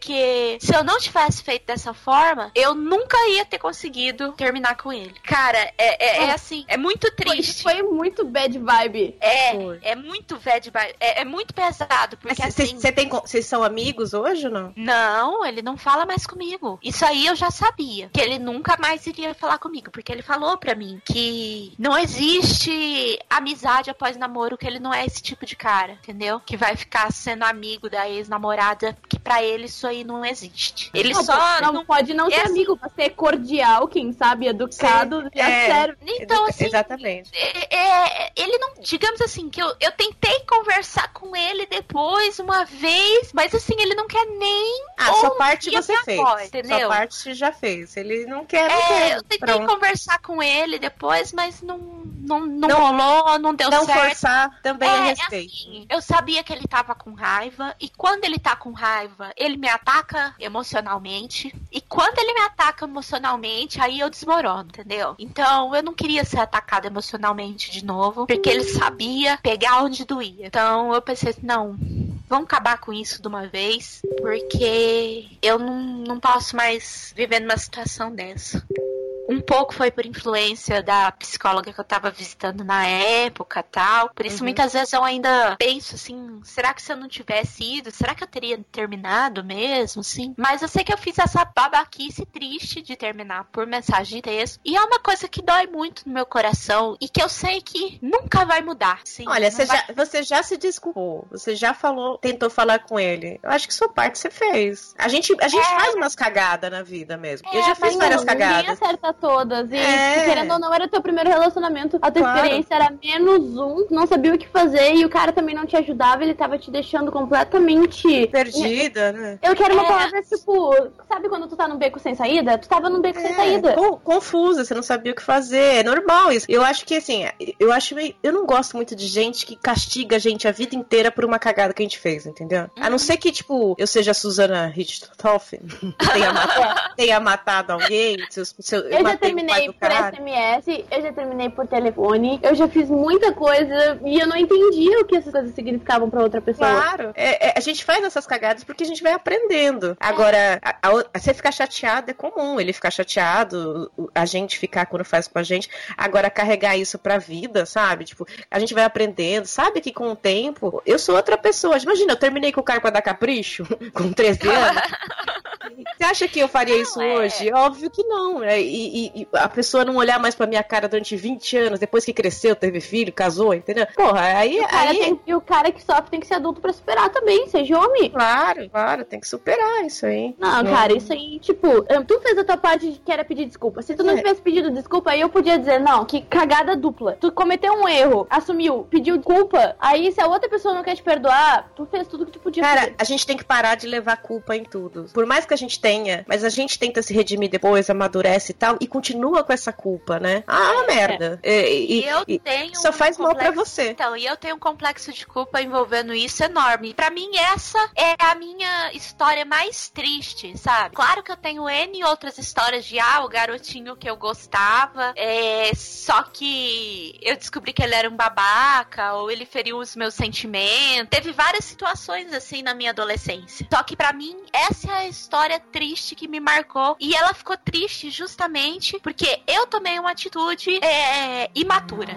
se eu não tivesse feito dessa forma, eu nunca ia ter conseguido terminar com ele. Cara, é, é, é assim, é muito Foi, triste. foi muito bad vibe. Foi. É, é muito bad, vibe, é, é muito pesado, porque Mas vocês assim. você tem vocês são amigos hoje ou não? Não, ele não fala mais comigo. Isso aí eu já sabia. Que ele nunca mais iria falar comigo. Porque ele falou pra mim que não existe amizade após namoro, que ele não é esse tipo de cara, entendeu? Que vai ficar sendo amigo da ex-namorada, que pra ele isso aí não existe. Ele Não, só. não, não- pode não ser é assim- amigo, você é cordial, quem sabe, educado, já é. serve. Então, assim, Exatamente. é- é- ele não, digamos assim, que eu, eu tentei conversar com ele depois uma vez, mas assim, ele não quer nem. Ah, sua parte você fez. voz, entendeu? Sua parte você já fez. Ele não quer, não É, quer. eu tentei Pronto. conversar com ele depois, mas não, não, não, Não- rolou, não deu Não certo. forçar também é, É, respeito. assim, eu sabia que ele tava com raiva, e quando ele tá com raiva, ele me ataca emocionalmente, e quando ele me ataca emocionalmente, aí eu desmorono, entendeu? Então eu não queria ser atacada emocionalmente de novo, porque ele sabia pegar onde doía. Então eu pensei, não, vamos acabar com isso de uma vez, porque eu não, não posso mais viver numa situação dessa. Um pouco foi por influência da psicóloga que eu tava visitando na época tal. Por isso, Uhum. muitas vezes eu ainda penso assim: será que se eu não tivesse ido, será que eu teria terminado mesmo? Assim? Mas eu sei que eu fiz essa babaquice triste de terminar por mensagem de texto. E é uma coisa que dói muito no meu coração e que eu sei que nunca vai mudar. Sim, Olha, você vai- já, você já se desculpou, você já falou, tentou falar com ele. Eu acho que sua parte você fez. A gente, a gente É. faz umas cagadas na vida mesmo. É, eu já fiz várias Não, ninguém cagadas. Todas. E É. querendo ou não, era teu primeiro relacionamento. A tua Claro. experiência era menos um, não sabia o que fazer e o cara também não te ajudava, ele tava te deixando completamente. Perdida, né? Eu quero uma É. palavra tipo, sabe quando tu tá num beco sem saída? Tu tava num beco sem É, saída. con- confusa, você não sabia o que fazer. É normal isso. Eu acho que assim, eu acho meio. Eu não gosto muito de gente que castiga a gente a vida inteira por uma cagada que a gente fez, entendeu? A Uhum. não ser que, tipo, eu seja a Susana Richthofen, tenha, matado, tenha matado alguém, seus, seu, Eu já terminei por. SMS, eu já terminei por telefone, eu já fiz muita coisa e eu não entendia o que essas coisas significavam pra outra pessoa. Claro, É, é, a gente faz essas cagadas porque a gente vai aprendendo. Agora, a- a o- você ficar chateado é comum, ele ficar chateado, a gente ficar quando faz com a gente. Agora, carregar isso pra vida, sabe? Tipo, a gente vai aprendendo, sabe que com o tempo eu sou outra pessoa. Imagina, eu terminei com o cara pra dar capricho com 13 anos. Você acha que eu faria Não, isso é. hoje? Óbvio que não. né? E, e- e a pessoa não olhar mais pra minha cara durante 20 anos, depois que cresceu, teve filho, casou, entendeu? Porra, aí. O aí tem- e o cara que sofre tem que ser adulto pra superar também, seja homem. Claro, claro, tem que superar isso aí. Não, Não. cara, isso aí, tipo, tu fez a tua parte de que era pedir desculpa. Se tu não É. tivesse pedido desculpa, aí eu podia dizer, não, que cagada dupla. Tu cometeu um erro, assumiu, pediu desculpa, aí se a outra pessoa não quer te perdoar, tu fez tudo que tu podia Cara, fazer. a gente tem que parar de levar culpa em tudo. Por mais que a gente tenha, mas a gente tenta se redimir depois, amadurece e tal, e continua com essa culpa, né? Ah, merda. E, E, eu e tenho só um faz mal pra complexo- você. Então, e eu tenho um complexo de culpa envolvendo isso enorme. Pra mim, essa é a minha história mais triste, sabe? Claro que eu tenho N outras histórias de, ah, o garotinho que eu gostava, é, só que eu descobri que ele era um babaca, ou ele feriu os meus sentimentos. Teve várias situações assim na minha adolescência. Só que pra mim, essa é a história triste que me marcou. E ela ficou triste justamente porque eu tomei uma atitude é, imatura.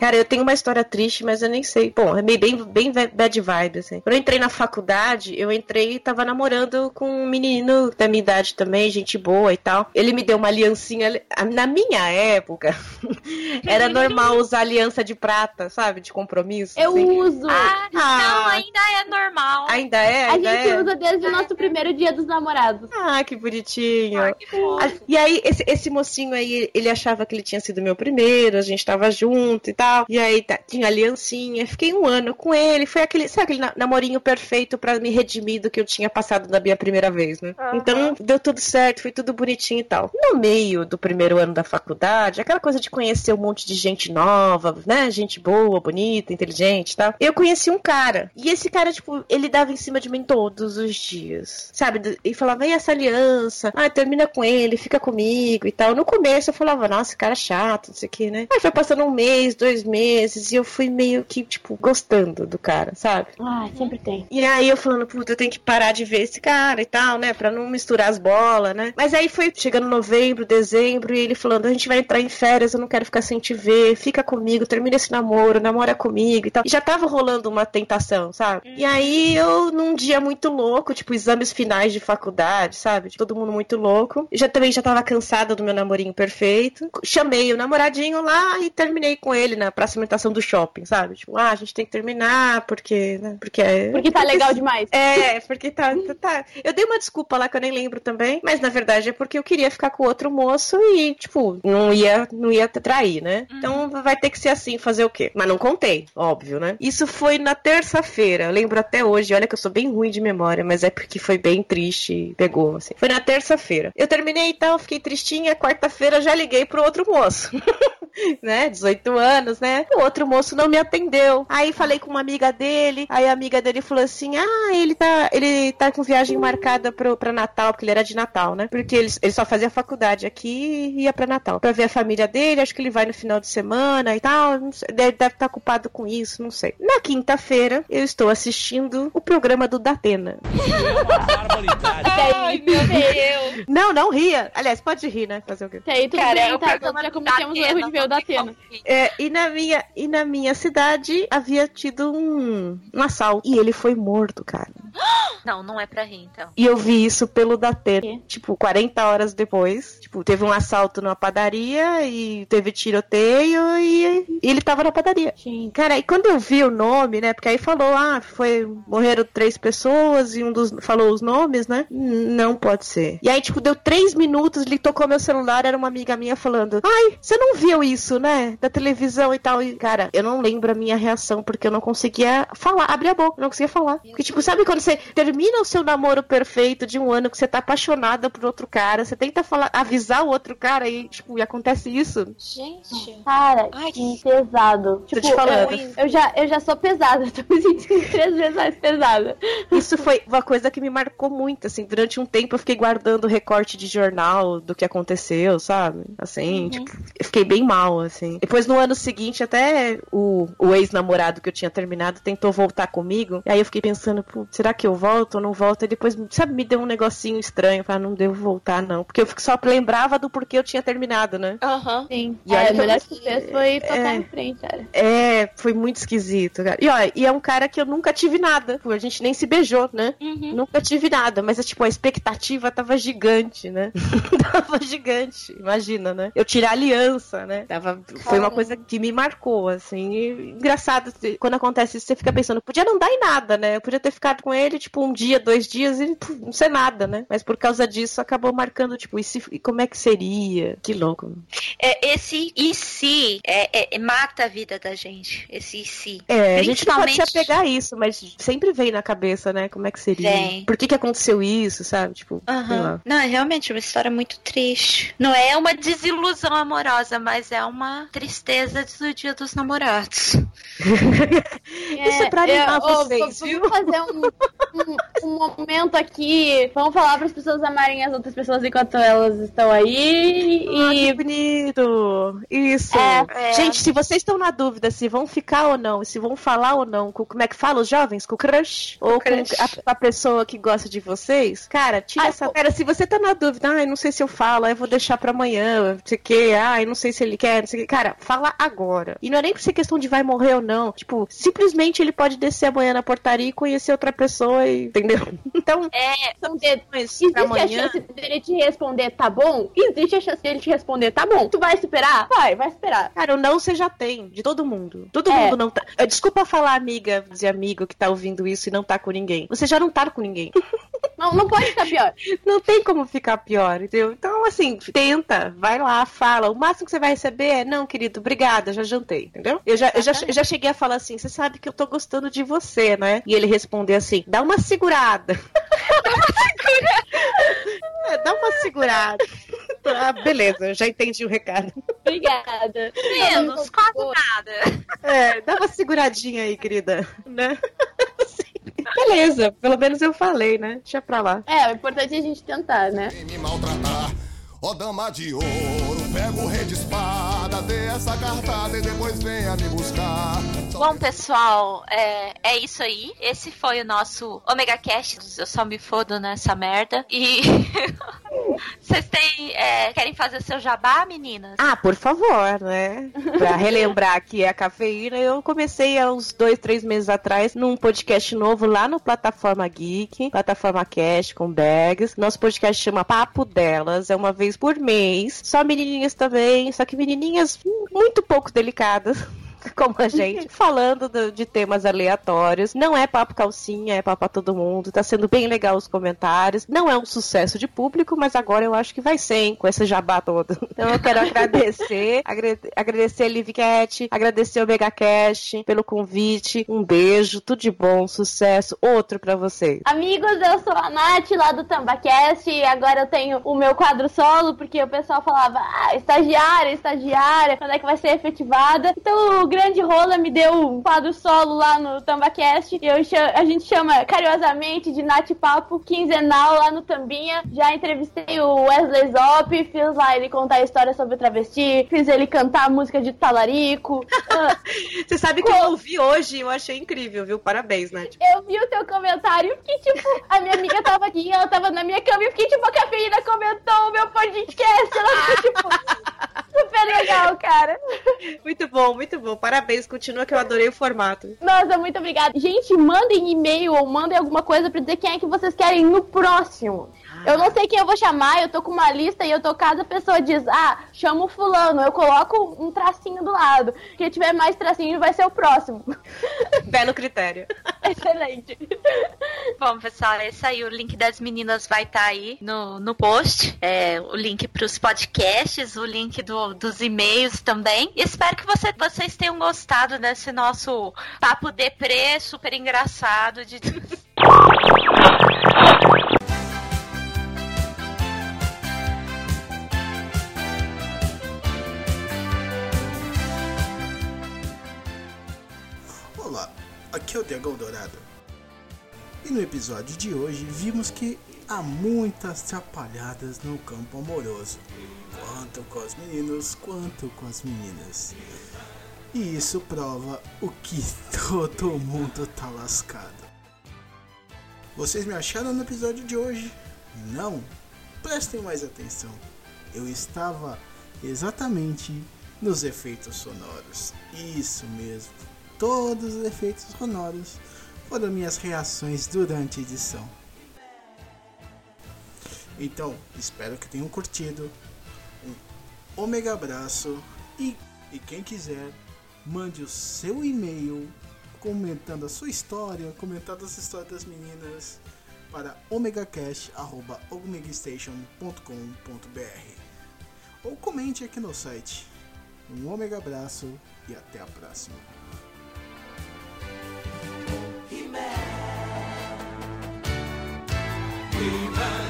Cara, eu tenho uma história triste, mas eu nem sei. Bom, é meio bem, bem bad vibe, assim. Quando eu entrei na faculdade, eu entrei e tava namorando com um menino da minha idade também, gente boa e tal. Ele me deu uma aliancinha. Na minha época, era normal usar aliança de prata, sabe? De compromisso. Eu assim. uso. Ah, não, Ah. ainda é normal. Ainda é? a Ainda gente é? usa desde o nosso primeiro dia dos namorados. Ah, que bonitinho. Ai, que. Ah, E aí, esse, esse mocinho aí, ele achava que ele tinha sido meu primeiro, a gente tava junto e tal. E aí tá- tinha aliancinha. Fiquei um ano com ele. Foi aquele, sabe, aquele na- namorinho perfeito pra me redimir do que eu tinha passado na minha primeira vez, né? Então deu tudo certo, foi tudo bonitinho e tal. No meio do primeiro ano da faculdade, aquela coisa de conhecer um monte de gente nova, né? Gente boa, bonita, inteligente e tal. Eu conheci um cara. E esse cara, tipo, ele dava em cima de mim todos os dias. Sabe? E falava, e essa aliança? Ah, termina com ele, fica comigo e tal. No começo eu falava, nossa, cara chato, não sei o que, né? Aí foi passando um mês, dois meses, e eu fui meio que, tipo, gostando do cara, sabe? Ah, sempre tem. E aí eu falando, puta, eu tenho que parar de ver esse cara e tal, né? Pra não misturar as bolas, né? Mas aí foi chegando novembro, dezembro, e ele falando, a gente vai entrar em férias, eu não quero ficar sem te ver, fica comigo, termina esse namoro, namora comigo e tal. E já tava rolando uma tentação, sabe? E aí eu, num dia muito louco, tipo, exames finais de faculdade, sabe? Todo mundo muito louco. Eu já também já tava cansada do meu namorinho perfeito. Chamei o namoradinho lá e terminei com ele na praça de alimentação do shopping, sabe? Tipo, ah, a gente tem que terminar porque, né? Porque é. Porque tá legal demais. É, porque tá, tá, tá. Eu dei uma desculpa lá que eu nem lembro também, mas na verdade é porque eu queria ficar com outro moço e, tipo, não ia, não ia trair, né? Então vai ter que ser assim, fazer o quê? Mas não contei, óbvio, né? Isso foi na terça-feira, eu lembro até hoje, olha que eu sou bem ruim de memória, mas é porque foi bem triste e pegou, assim. Foi na terça-feira. Eu terminei e tal, fiquei tristinha, quarta-feira já liguei pro outro moço. né, 18 anos, né? O outro moço não me atendeu. Aí falei com uma amiga dele, aí a amiga dele falou assim: "Ah, ele tá, ele tá com viagem marcada pro para Natal, porque ele era de Natal, né? Porque ele, ele só fazia faculdade aqui e ia pra Natal, Pra ver a família dele, acho que ele vai no final de semana e tal, sei, deve deve estar ocupado com isso, não sei. Na quinta-feira, eu estou assistindo o programa do Datena. Ai, meu Deus. Não, não ria. Aliás, pode rir, né? Fazer o quê? Até aí tudo Cara, bem, tá? Já cometemos o erro de ver o da Atena. É, e, na minha, e na minha cidade havia tido um, um assalto. E ele foi morto, cara. Não, não é pra rir, então. E eu vi isso pelo Datena. Quê? Tipo, 40 horas depois. Tipo, teve um assalto numa padaria e teve tiroteio e, e ele tava na padaria. Gente. Cara, e quando eu vi o nome, né? Porque aí falou, ah, foi. Morreram três pessoas e um dos falou os nomes, né? Não pode ser. E aí, tipo, deu três minutos, ele tocou meu celular, era uma amiga minha falando, ai, você não viu isso, né? Da televisão e tal. E, cara, eu não lembro a minha reação, porque eu não conseguia falar, abrir a boca, eu não conseguia falar. Porque, tipo, sabe quando você termina o seu namoro perfeito de um ano que você tá apaixonada por outro cara, você tenta falar, avisar o outro cara e, tipo, e acontece isso? Gente. Cara, Ai, que pesado. Tô Tipo, te falando. Eu, eu já, eu já sou pesada, tô me sentindo três vezes mais pesada. Isso foi uma coisa que me marcou muito, assim, durante um tempo eu fiquei guardando recorte de jornal do que aconteceu, sabe? Assim, tipo, eu fiquei bem mal, assim. Depois no ano seguinte, até o, o ex-namorado que eu tinha terminado tentou voltar comigo, e aí eu fiquei pensando, pô, será que eu volto ou não volto? E depois, sabe, me deu um negocinho estranho. Falei, ah, não devo voltar, não. Porque eu só lembrava do porquê eu tinha terminado, né? Aham. Sim. E é, eu melhor que fez foi tocar É. em frente, cara. É, foi muito esquisito, cara. E olha, e é um cara que eu nunca tive nada. A gente nem se beijou, né? Uhum. Nunca tive nada, mas é tipo, a expectativa tava gigante, né? tava gigante, imagina, né? Eu tirei a aliança, né? Tava, foi uma coisa que me marcou, assim. E engraçado, quando acontece isso, você fica pensando, podia não dar em nada, né? Eu podia ter ficado com ele, tipo, um dia, dois dias e puf, não ser nada, né? Mas por causa disso, acabou marcando, tipo, e, se- e como é que seria? Que louco. É, esse e se é, é- mata a vida da gente. Esse e se. É, a gente não pode se apegar a isso, mas sempre vem na cabeça, né? Como é que seria? Vem. Por que que aconteceu isso, sabe? Tipo, lá. Não, é realmente uma história muito triste. Não é uma desilusão amorosa, mas é uma tristeza do dia dos namorados. Isso é pra animar ô, vocês, viu? Vamos fazer um, um, um momento aqui. Vamos falar para as pessoas amarem as outras pessoas enquanto elas estão aí. Ah, que E bonito! Isso! É, é. Gente, se vocês estão na dúvida se vão ficar ou não, se vão falar ou não, com, como é que fala os jovens? Com o crush? ou crush. com a, a pessoa que gosta de vocês? Cara, tira Ai, essa. pô. Cara, se você tá na dúvida, ai, não sei se eu falo, eu vou deixar pra amanhã, não sei o que, ai, não sei se ele quer, não sei o que. Cara, fala agora. E não é nem por ser questão de vai morrer ou não. Tipo, simplesmente ele pode descer amanhã na portaria e conhecer outra pessoa, e, entendeu? Então, É, são dedos. mas Existe pra a amanhã. chance dele te responder, tá bom? Existe a chance dele te responder, tá bom. Tu vai esperar? Vai, vai esperar. Cara, o não você já tem, de todo mundo. Todo É. mundo não tá. Eh, Desculpa falar, amiga e amigo que tá ouvindo isso e não tá com ninguém. Você já não tá com ninguém. Não, não pode ficar pior. Não tem como ficar pior, entendeu? Então, assim, tenta, vai lá, fala. O máximo que você vai receber é, não, querido, obrigada, já jantei, entendeu? Eu já, eu já, eu já cheguei a falar assim, você sabe que eu tô gostando de você, né? E ele responder assim, dá uma segurada. É, dá uma segurada. Ah, beleza, já entendi o recado. Obrigada. menos, quase nada. É, dá uma seguradinha aí, querida, né? Beleza, pelo menos eu falei, né? Deixa pra lá. É, o importante é a gente tentar, né? me maltratar. Ó dama de ouro, pega o rei de espada, dê essa cartada e depois venha me buscar. Bom, pessoal, é, é isso aí. Esse foi o nosso Omega Cast. Eu só me fodo nessa merda. E vocês têm. é, querem fazer seu jabá, meninas? Ah, por favor, né? Pra relembrar que é a cafeína, eu comecei há uns dois, três meses atrás num podcast novo lá no Plataforma Geek, Plataforma Cast com Bags. Nosso podcast chama Papo Delas, é uma vez por mês. Só menininhas também, só que menininhas muito pouco delicadas. Como a gente, falando do- de temas aleatórios. Não é papo calcinha, é papo pra todo mundo. Tá sendo bem legal os comentários. Não é um sucesso de público, mas agora eu acho que vai ser, hein, com esse jabá todo. Então eu quero agradecer, agra- agradecer a Livcat, agradecer o MegaCast pelo convite. Um beijo, tudo de bom, sucesso. Outro pra vocês. Amigos, eu sou a Nath lá do Tambacast e agora eu tenho o meu quadro solo, porque o pessoal falava, ah, estagiária, estagiária, quando é que vai ser efetivada? Então o grande rola me deu um quadro solo lá no Tambacast e eu a gente chama carinhosamente de Nath Papo quinzenal lá no Tambinha. Já entrevistei o Wesley Zop, fiz lá ele contar a história sobre o travesti, fiz ele cantar a música de Talarico. Ah, Você sabe que eu ouvi hoje e eu achei incrível, viu? Parabéns, né? Eu vi o teu comentário e fiquei tipo, a minha amiga tava aqui, ela tava na minha cama e fiquei tipo, a cafeína comentou o meu podcast. Ela ficou tipo, super legal, cara. Muito bom, muito bom. Parabéns, continua que eu adorei o formato. Nossa, muito obrigada. Gente, mandem e-mail ou mandem alguma coisa pra dizer quem é que vocês querem no próximo. Eu não sei quem eu vou chamar, eu tô com uma lista e eu tô caso a pessoa diz, ah, chama o fulano, eu coloco um tracinho do lado. Quem tiver mais tracinho vai ser o próximo. Belo critério. Excelente. Bom, pessoal, esse aí, o link das meninas vai estar aí no, no post. É, o link pros podcasts, o link do- dos e-mails também. Espero que você- vocês tenham gostado desse nosso papo deprê, super engraçado. De... Olá, aqui é o Diego Dourado. E no episódio de hoje vimos que há muitas atrapalhadas no campo amoroso, quanto com os meninos quanto com as meninas. E isso prova o que todo mundo tá lascado. Vocês me acharam no episódio de hoje? Não? Prestem mais atenção. Eu estava exatamente nos efeitos sonoros. Isso mesmo. Todos os efeitos sonoros foram minhas reações durante a edição. Então, espero que tenham curtido. Um ômega abraço e, e quem quiser, mande o seu e-mail comentando a sua história, comentando as histórias das meninas para omegastation.com.br ou comente aqui no site. Um ômega abraço e até a próxima. He-Man. He-Man.